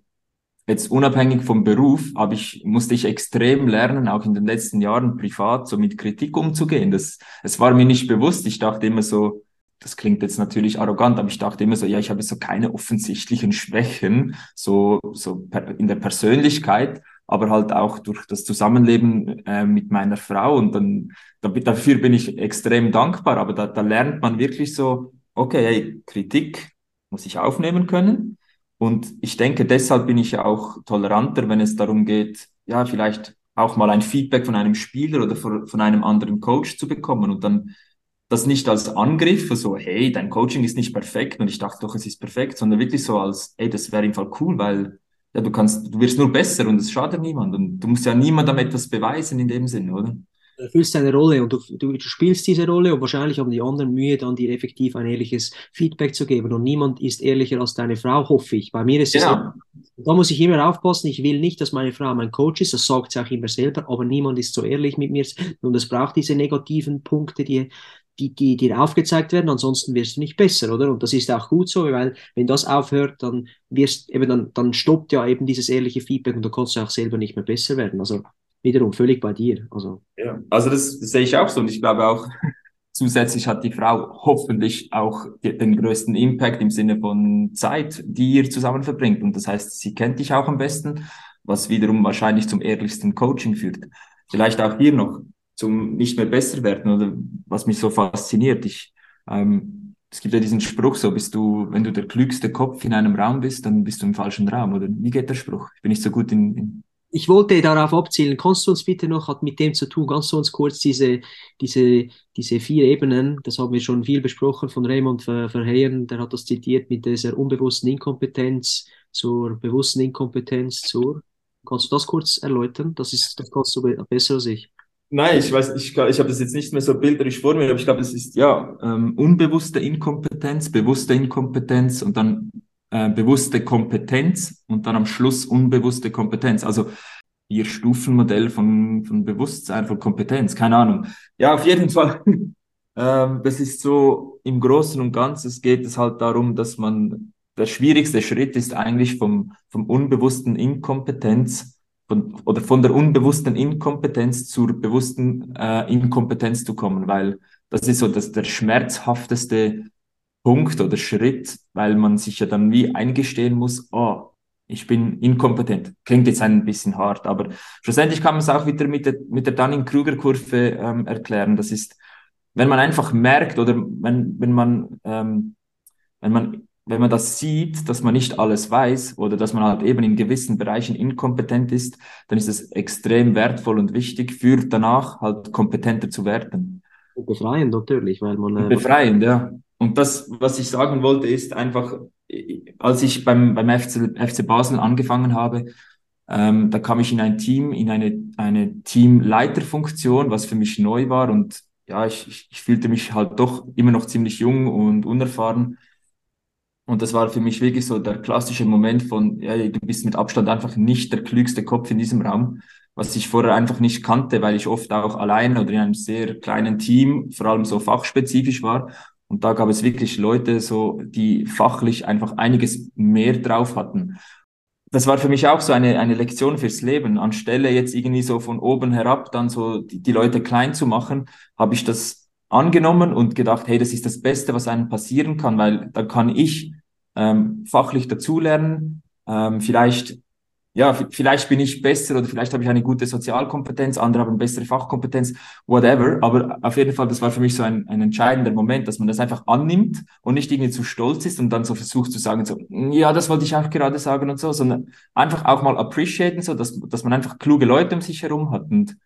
jetzt unabhängig vom Beruf, habe ich, musste ich extrem lernen, auch in den letzten Jahren privat, so mit Kritik umzugehen. Das, es war mir nicht bewusst. Ich dachte immer so, das klingt jetzt natürlich arrogant, aber ich dachte immer so, ja, ich habe so keine offensichtlichen Schwächen, so, so in der Persönlichkeit, aber halt auch durch das Zusammenleben äh, mit meiner Frau. Und dann, dafür bin ich extrem dankbar. Aber da, da lernt man wirklich so, okay, hey, Kritik muss ich aufnehmen können und ich denke, deshalb bin ich ja auch toleranter, wenn es darum geht, ja, vielleicht auch mal ein Feedback von einem Spieler oder von einem anderen Coach zu bekommen und dann das nicht als Angriff, so, hey, dein Coaching ist nicht perfekt und ich dachte doch, es ist perfekt, sondern wirklich so als, hey, das wäre im Fall cool, weil ja, du kannst, du wirst nur besser und es schadet niemand und du musst ja niemandem etwas beweisen in dem Sinne, oder? Du erfüllst deine Rolle und du, du, du, spielst diese Rolle und wahrscheinlich haben die anderen Mühe, dann dir effektiv ein ehrliches Feedback zu geben. Und niemand ist ehrlicher als deine Frau, hoffe ich. Bei mir ist es. Genau. Da muss ich immer aufpassen. Ich will nicht, dass meine Frau mein Coach ist. Das sagt sie auch immer selber. Aber niemand ist so ehrlich mit mir. Und es braucht diese negativen Punkte, die, die, die dir aufgezeigt werden, ansonsten wirst du nicht besser, oder? Und das ist auch gut so, weil wenn das aufhört, dann wirst eben dann, dann stoppt ja eben dieses ehrliche Feedback und du kannst auch selber nicht mehr besser werden. Also wiederum völlig bei dir. Also, ja, also das, sehe ich auch so und ich glaube auch, zusätzlich hat die Frau hoffentlich auch den größten Impact im Sinne von Zeit, die ihr zusammen verbringt. Und das heißt, sie kennt dich auch am besten, was wiederum wahrscheinlich zum ehrlichsten Coaching führt. Vielleicht auch hier noch zum nicht mehr besser werden oder was mich so fasziniert. Ich, ähm, es gibt ja diesen Spruch so, bist du, wenn du der klügste Kopf in einem Raum bist, dann bist du im falschen Raum, oder? Wie geht der Spruch? Ich bin nicht so gut in, in ich wollte darauf abzielen, kannst du uns bitte noch, hat mit dem zu tun, ganz uns kurz diese, diese, diese vier Ebenen, das haben wir schon viel besprochen von Raymond Verheyen, der hat das zitiert mit dieser unbewussten Inkompetenz zur bewussten Inkompetenz zur, kannst du das kurz erläutern? Das ist, das kannst du besser als ich. Nein, ich weiß, ich, ich habe das jetzt nicht mehr so bilderisch vor mir, aber ich glaube, es ist ja ähm, unbewusste Inkompetenz, bewusste Inkompetenz und dann äh, bewusste Kompetenz und dann am Schluss unbewusste Kompetenz. Also ihr Stufenmodell von, von Bewusstsein, von Kompetenz, keine Ahnung. Ja, auf jeden Fall. ähm, das ist so im Großen und Ganzen geht es halt darum, dass man der schwierigste Schritt ist eigentlich vom, vom unbewussten Inkompetenz von, oder von der unbewussten Inkompetenz zur bewussten äh, Inkompetenz zu kommen, weil das ist so das, der schmerzhafteste Punkt oder Schritt, weil man sich ja dann wie eingestehen muss, oh, ich bin inkompetent. Klingt jetzt ein bisschen hart, aber schlussendlich kann man es auch wieder mit der, mit der Dunning-Kruger-Kurve ähm, erklären. Das ist, wenn man einfach merkt oder wenn, wenn man, ähm, wenn man, wenn man das sieht, dass man nicht alles weiß oder dass man halt eben in gewissen Bereichen inkompetent ist, dann ist es extrem wertvoll und wichtig für danach halt kompetenter zu werden. Befreiend natürlich, weil man. Äh, Befreiend, ja. Und das, was ich sagen wollte, ist einfach, als ich beim, beim FC, FC Basel angefangen habe, ähm, da kam ich in ein Team, in eine, eine Teamleiterfunktion, was für mich neu war. Und ja, ich, ich, ich fühlte mich halt doch immer noch ziemlich jung und unerfahren. Und das war für mich wirklich so der klassische Moment von, ja, du bist mit Abstand einfach nicht der klügste Kopf in diesem Raum, was ich vorher einfach nicht kannte, weil ich oft auch allein oder in einem sehr kleinen Team, vor allem so fachspezifisch war. Und da gab es wirklich Leute, so, die fachlich einfach einiges mehr drauf hatten. Das war für mich auch so eine, eine Lektion fürs Leben. Anstelle jetzt irgendwie so von oben herab dann so die, die Leute klein zu machen, habe ich das angenommen und gedacht, hey, das ist das Beste, was einem passieren kann, weil da kann ich ähm, fachlich dazulernen, ähm, vielleicht ja, vielleicht bin ich besser oder vielleicht habe ich eine gute Sozialkompetenz, andere haben bessere Fachkompetenz, whatever. Aber auf jeden Fall, das war für mich so ein, ein entscheidender Moment, dass man das einfach annimmt und nicht irgendwie zu stolz ist und dann so versucht zu sagen, so, ja, das wollte ich auch gerade sagen und so, sondern einfach auch mal appreciaten, so, dass, dass man einfach kluge Leute um sich herum hat. Und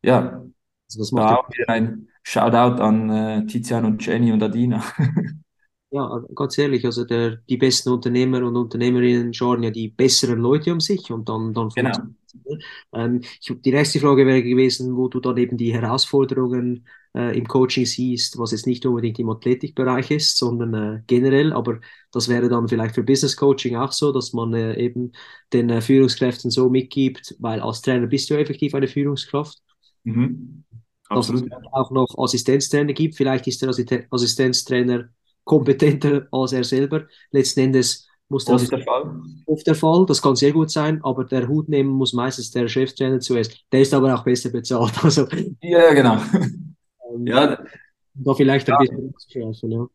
ja, also da auch wieder ein Shoutout an äh, Tizian und Jenny und Adina. Ja, ganz ehrlich, also der, die besten Unternehmer und Unternehmerinnen schauen ja die besseren Leute um sich und dann, dann genau. Ähm, ich, die nächste Frage wäre gewesen, wo du dann eben die Herausforderungen äh, im Coaching siehst, was jetzt nicht unbedingt im Athletikbereich ist, sondern äh, generell, aber das wäre dann vielleicht für Business Coaching auch so, dass man äh, eben den äh, Führungskräften so mitgibt, weil als Trainer bist du effektiv eine Führungskraft. Mhm. Absolut. Dass es auch noch Assistenztrainer gibt, vielleicht ist der Assistenztrainer kompetenter als er selber. Letzten Endes muss das oft der Fall. Oft der Fall. Das kann sehr gut sein, aber der Hut nehmen muss meistens der Cheftrainer zuerst. Der ist aber auch besser bezahlt. Also, ja, genau. Ähm, ja, da vielleicht ein ja. bisschen schaffen, ja.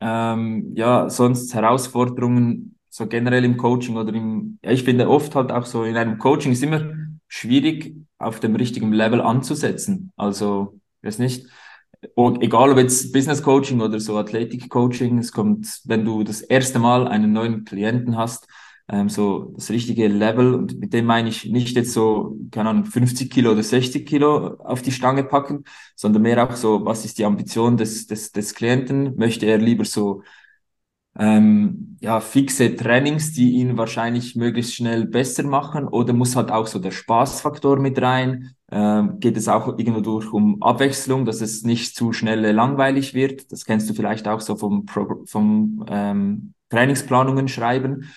Ähm, ja, sonst Herausforderungen so generell im Coaching oder im, ja, ich finde oft halt auch so in einem Coaching ist immer schwierig auf dem richtigen Level anzusetzen. Also, ich weiß nicht, und egal ob jetzt Business Coaching oder so Athletik Coaching, es kommt, wenn du das erste Mal einen neuen Klienten hast, ähm, so das richtige Level und mit dem meine ich nicht jetzt so, keine Ahnung, 50 Kilo oder 60 Kilo auf die Stange packen, sondern mehr auch so, was ist die Ambition des, des, des Klienten? Möchte er lieber so ähm, ja, fixe Trainings, die ihn wahrscheinlich möglichst schnell besser machen oder muss halt auch so der Spaßfaktor mit rein? Äh, geht es auch irgendwo durch um Abwechslung, dass es nicht zu schnell langweilig wird. Das kennst du vielleicht auch so vom, Pro vom ähm, Trainingsplanungen schreiben.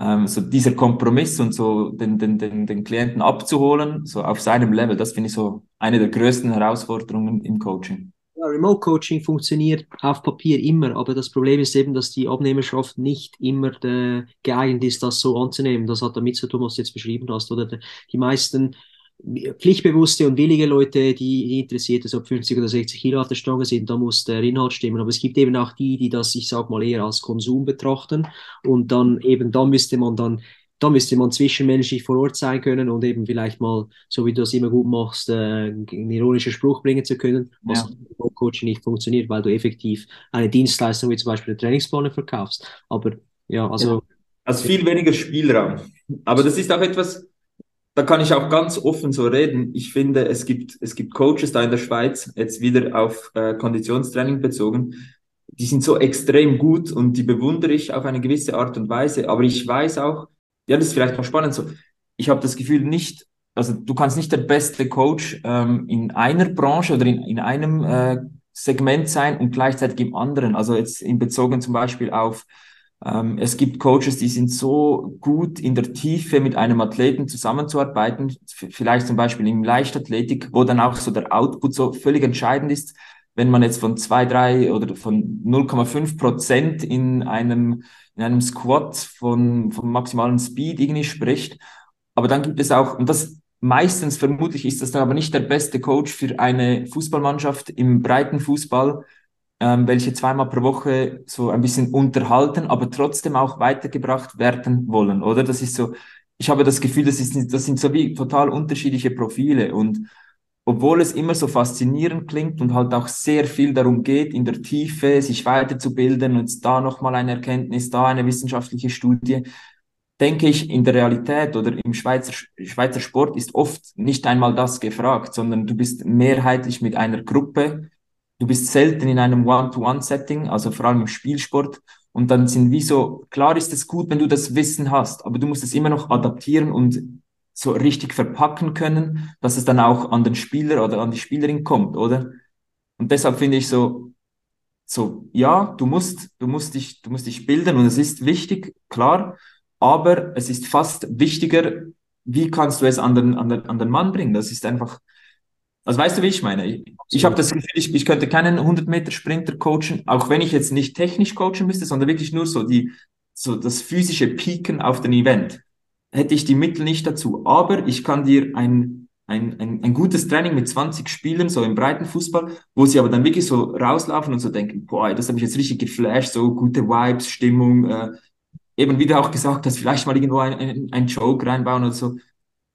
Ähm, so dieser Kompromiss und so den, den, den, den Klienten abzuholen, so auf seinem Level, das finde ich so eine der größten Herausforderungen im Coaching. Ja, Remote Coaching funktioniert auf Papier immer, aber das Problem ist eben, dass die Abnehmerschaft nicht immer geeignet ist, das so anzunehmen. Das hat damit zu tun, was du jetzt beschrieben hast, oder die meisten pflichtbewusste und willige Leute, die interessiert ist, ob 50 oder 60 Kilo auf der Stange sind, da muss der Inhalt stimmen. Aber es gibt eben auch die, die das, ich sag mal, eher als Konsum betrachten. Und dann eben, da müsste man dann, da müsste man zwischenmenschlich vor Ort sein können und eben vielleicht mal, so wie du das immer gut machst, äh, einen ironischen Spruch bringen zu können, was ja. im Coaching nicht funktioniert, weil du effektiv eine Dienstleistung wie zum Beispiel eine Trainingspläne verkaufst. Aber ja, also. Ja. Also viel weniger Spielraum. Aber das ist auch etwas, da kann ich auch ganz offen so reden. Ich finde, es gibt, es gibt Coaches da in der Schweiz, jetzt wieder auf äh, Konditionstraining bezogen, die sind so extrem gut und die bewundere ich auf eine gewisse Art und Weise. Aber ich weiß auch, ja, das ist vielleicht noch spannend so, ich habe das Gefühl nicht, also du kannst nicht der beste Coach ähm, in einer Branche oder in, in einem äh, Segment sein und gleichzeitig im anderen. Also jetzt in bezogen zum Beispiel auf es gibt Coaches, die sind so gut in der Tiefe mit einem Athleten zusammenzuarbeiten, vielleicht zum Beispiel im Leichtathletik, wo dann auch so der Output so völlig entscheidend ist. Wenn man jetzt von zwei, drei oder von 0,5 Prozent in einem, in einem Squat von, vom maximalen Speed irgendwie spricht. Aber dann gibt es auch, und das meistens vermutlich ist das dann aber nicht der beste Coach für eine Fußballmannschaft im breiten Fußball, ähm, welche zweimal pro Woche so ein bisschen unterhalten, aber trotzdem auch weitergebracht werden wollen, oder? Das ist so, ich habe das Gefühl, das, ist, das sind so wie total unterschiedliche Profile und obwohl es immer so faszinierend klingt und halt auch sehr viel darum geht, in der Tiefe sich weiterzubilden und da nochmal eine Erkenntnis, da eine wissenschaftliche Studie, denke ich, in der Realität oder im Schweizer, Schweizer Sport ist oft nicht einmal das gefragt, sondern du bist mehrheitlich mit einer Gruppe du bist selten in einem One-to-One-Setting, also vor allem im Spielsport. Und dann sind wie so, klar ist es gut, wenn du das Wissen hast, aber du musst es immer noch adaptieren und so richtig verpacken können, dass es dann auch an den Spieler oder an die Spielerin kommt, oder? Und deshalb finde ich so, so, ja, du musst, du musst dich, du musst dich bilden und es ist wichtig, klar, aber es ist fast wichtiger, wie kannst du es an den, an den, an den Mann bringen? Das ist einfach, also weißt du, wie ich meine? Ich, ich habe das Gefühl, ich, ich könnte keinen 100 Meter Sprinter coachen, auch wenn ich jetzt nicht technisch coachen müsste, sondern wirklich nur so die, so das physische Pieken auf den Event. Hätte ich die Mittel nicht dazu. Aber ich kann dir ein, ein, ein, ein gutes Training mit 20 Spielen, so im breiten Fußball, wo sie aber dann wirklich so rauslaufen und so denken, boah, das habe ich jetzt richtig geflasht, so gute Vibes, Stimmung, äh, eben wie du auch gesagt hast, vielleicht mal irgendwo ein, ein, ein Joke reinbauen oder so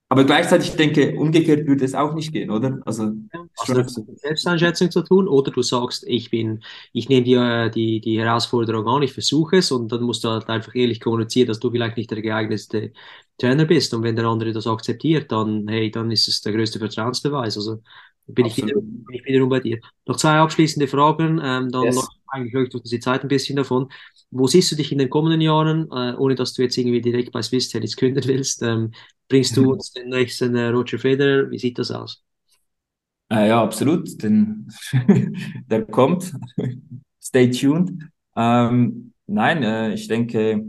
aber gleichzeitig denke, umgekehrt würde es auch nicht gehen, oder? Also, also Selbsteinschätzung zu tun, oder du sagst, ich bin, ich nehme dir äh, die, die Herausforderung an, ich versuche es und dann musst du halt einfach ehrlich kommunizieren, dass du vielleicht nicht der geeignete Trainer bist. Und wenn der andere das akzeptiert, dann, hey, dann ist es der größte Vertrauensbeweis. Also bin ich, wieder, bin ich wiederum bei dir. Noch zwei abschließende Fragen, ähm, dann yes. eigentlich läuft uns die Zeit ein bisschen davon. Wo siehst du dich in den kommenden Jahren, äh, ohne dass du jetzt irgendwie direkt bei Swiss Tennis künden willst? Ähm, bringst du mhm. uns den nächsten äh, Roger Federer? Wie sieht das aus? Äh, ja, absolut. Den, der kommt. Stay tuned. Ähm, nein, äh, ich denke,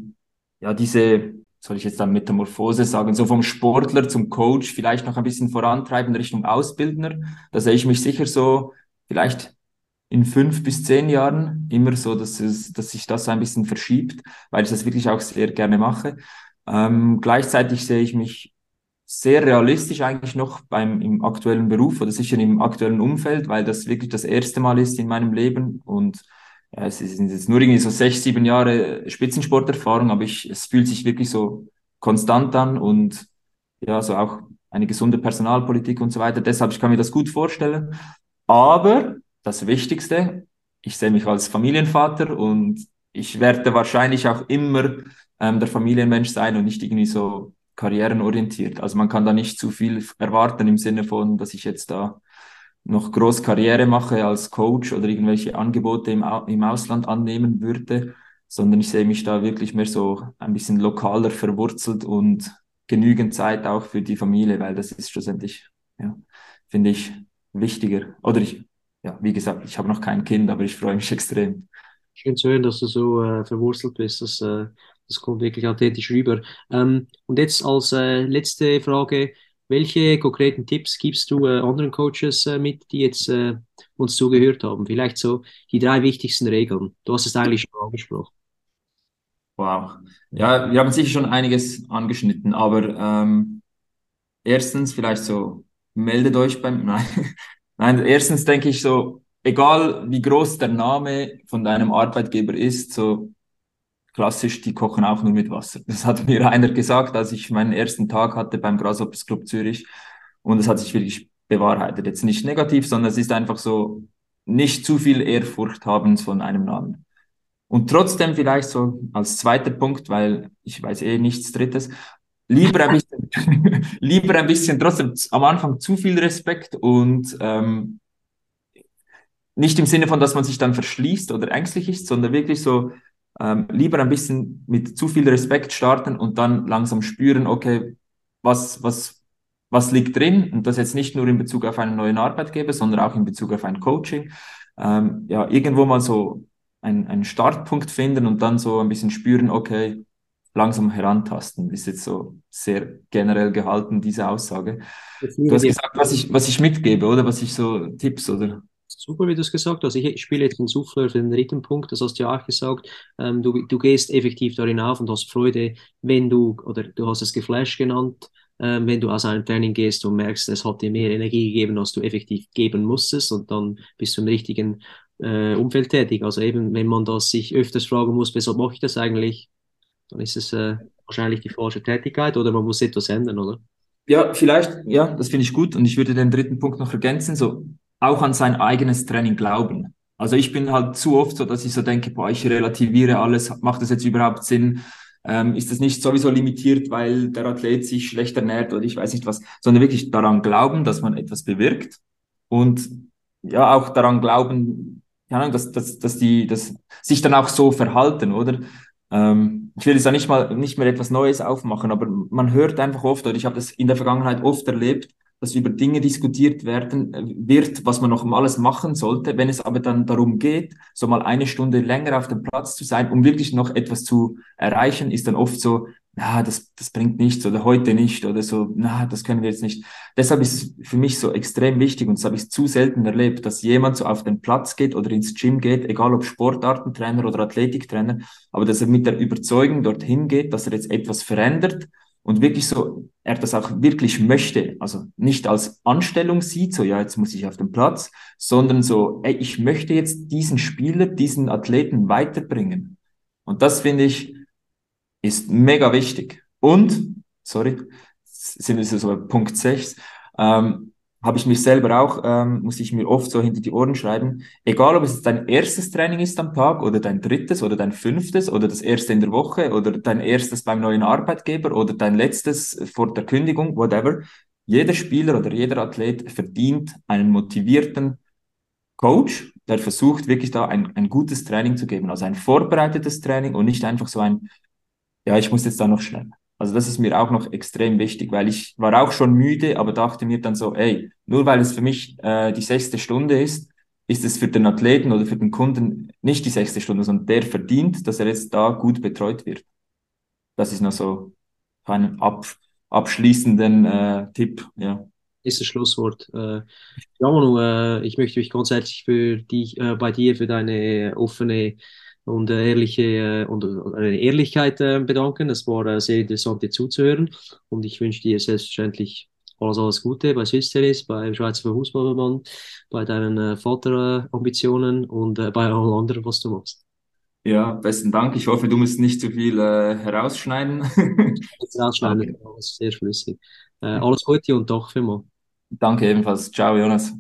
ja, diese, soll ich jetzt dann Metamorphose sagen, so vom Sportler zum Coach vielleicht noch ein bisschen vorantreiben Richtung Ausbildner. Da sehe ich mich sicher so vielleicht in fünf bis zehn Jahren immer so, dass, es, dass sich das ein bisschen verschiebt, weil ich das wirklich auch sehr gerne mache. Ähm, gleichzeitig sehe ich mich sehr realistisch eigentlich noch beim im aktuellen Beruf oder sicher im aktuellen Umfeld, weil das wirklich das erste Mal ist in meinem Leben und ja, es sind jetzt nur irgendwie so sechs, sieben Jahre Spitzensporterfahrung, aber ich, es fühlt sich wirklich so konstant an und ja, so auch eine gesunde Personalpolitik und so weiter. Deshalb, ich kann mir das gut vorstellen. Aber das Wichtigste, ich sehe mich als Familienvater und ich werde wahrscheinlich auch immer ähm, der Familienmensch sein und nicht irgendwie so karrierenorientiert. Also man kann da nicht zu viel erwarten im Sinne von, dass ich jetzt da noch groß Karriere mache als Coach oder irgendwelche Angebote im, im Ausland annehmen würde, sondern ich sehe mich da wirklich mehr so ein bisschen lokaler verwurzelt und genügend Zeit auch für die Familie, weil das ist schlussendlich ja, finde ich wichtiger. Oder ich, ja, wie gesagt, ich habe noch kein Kind, aber ich freue mich extrem. Schön zu hören, dass du so äh, verwurzelt bist. Das, äh, das kommt wirklich authentisch rüber. Ähm, und jetzt als äh, letzte Frage, welche konkreten Tipps gibst du äh, anderen Coaches äh, mit, die jetzt äh, uns zugehört haben? Vielleicht so die drei wichtigsten Regeln. Du hast es eigentlich schon angesprochen. Wow. Ja, wir haben sicher schon einiges angeschnitten, aber ähm, erstens vielleicht so, meldet euch beim, nein, nein, erstens denke ich so, egal wie groß der Name von deinem Arbeitgeber ist, so klassisch, die kochen auch nur mit Wasser. Das hat mir einer gesagt, als ich meinen ersten Tag hatte beim Grasshoppers Club Zürich und es hat sich wirklich bewahrheitet. Jetzt nicht negativ, sondern es ist einfach so nicht zu viel Ehrfurcht haben von einem Namen. Und trotzdem vielleicht so als zweiter Punkt, weil ich weiß eh nichts Drittes, lieber ein bisschen, lieber ein bisschen trotzdem am Anfang zu viel Respekt und ähm, nicht im Sinne von, dass man sich dann verschließt oder ängstlich ist, sondern wirklich so ähm, lieber ein bisschen mit zu viel Respekt starten und dann langsam spüren, okay, was, was, was liegt drin? Und das jetzt nicht nur in Bezug auf einen neuen Arbeitgeber, sondern auch in Bezug auf ein Coaching. Ähm, ja, irgendwo mal so ein, einen Startpunkt finden und dann so ein bisschen spüren, okay, langsam herantasten. Ist jetzt so sehr generell gehalten, diese Aussage. Du hast gesagt, was ich, was ich mitgebe, oder? Was ich so Tipps, oder? Super, wie du es gesagt hast. Ich spiele jetzt den Souffleur für den dritten Punkt. Das hast du ja auch gesagt. Ähm, du, du gehst effektiv darin auf und hast Freude, wenn du, oder du hast es Geflash genannt, ähm, wenn du aus einem Training gehst und merkst, es hat dir mehr Energie gegeben, als du effektiv geben musstest und dann bist du im richtigen äh, Umfeld tätig. Also eben, wenn man das sich öfters fragen muss, weshalb mache ich das eigentlich, dann ist es äh, wahrscheinlich die falsche Tätigkeit oder man muss etwas ändern, oder? Ja, vielleicht, ja, das finde ich gut. Und ich würde den dritten Punkt noch ergänzen, so auch an sein eigenes Training glauben. Also ich bin halt zu oft so, dass ich so denke, boah, ich relativiere alles, macht das jetzt überhaupt Sinn? Ähm, ist das nicht sowieso limitiert, weil der Athlet sich schlecht ernährt oder ich weiß nicht was, sondern wirklich daran glauben, dass man etwas bewirkt und ja auch daran glauben, ja, dass, dass, dass die dass sich dann auch so verhalten, oder? Ähm, ich will jetzt da nicht mal nicht mehr etwas Neues aufmachen, aber man hört einfach oft, oder ich habe das in der Vergangenheit oft erlebt, dass über Dinge diskutiert werden äh, wird, was man noch alles machen sollte. Wenn es aber dann darum geht, so mal eine Stunde länger auf dem Platz zu sein, um wirklich noch etwas zu erreichen, ist dann oft so, na, das, das bringt nichts oder heute nicht oder so, na, das können wir jetzt nicht. Deshalb ist es für mich so extrem wichtig und das habe ich zu selten erlebt, dass jemand so auf den Platz geht oder ins Gym geht, egal ob Sportartentrainer oder Athletiktrainer, aber dass er mit der Überzeugung dorthin geht, dass er jetzt etwas verändert und wirklich so, er das auch wirklich möchte, also nicht als Anstellung sieht, so ja, jetzt muss ich auf den Platz, sondern so, ey, ich möchte jetzt diesen Spieler, diesen Athleten weiterbringen. Und das finde ich, ist mega wichtig. Und, sorry, sind wir so bei Punkt 6, ähm, habe ich mich selber auch, ähm, muss ich mir oft so hinter die Ohren schreiben, egal ob es dein erstes Training ist am Tag oder dein drittes oder dein fünftes oder das erste in der Woche oder dein erstes beim neuen Arbeitgeber oder dein letztes vor der Kündigung, whatever. Jeder Spieler oder jeder Athlet verdient einen motivierten Coach, der versucht wirklich da ein, ein gutes Training zu geben, also ein vorbereitetes Training und nicht einfach so ein, ja, ich muss jetzt da noch schnell. Also das ist mir auch noch extrem wichtig, weil ich war auch schon müde, aber dachte mir dann so, ey, nur weil es für mich äh, die sechste Stunde ist, ist es für den Athleten oder für den Kunden nicht die sechste Stunde, sondern der verdient, dass er jetzt da gut betreut wird. Das ist noch so ein ab, abschließenden äh, Tipp, ja. Ist das Schlusswort. Äh, ja, Manu, äh, ich möchte mich ganz herzlich für dich, äh, bei dir für deine offene und äh, ehrliche äh, und eine Ehrlichkeit äh, bedanken. Es war äh, sehr interessant, dir zuzuhören und ich wünsche dir selbstverständlich alles, alles Gute bei Swiss Tennis, beim Schweizer Fußballverband, bei deinen äh, Vaterambitionen und äh, bei allem anderen, was du machst. Ja, besten Dank. Ich hoffe, du musst nicht zu viel äh, herausschneiden. herausschneiden, okay. alles sehr flüssig. Äh, alles Gute und doch für mal. Danke ebenfalls. Ciao, Jonas.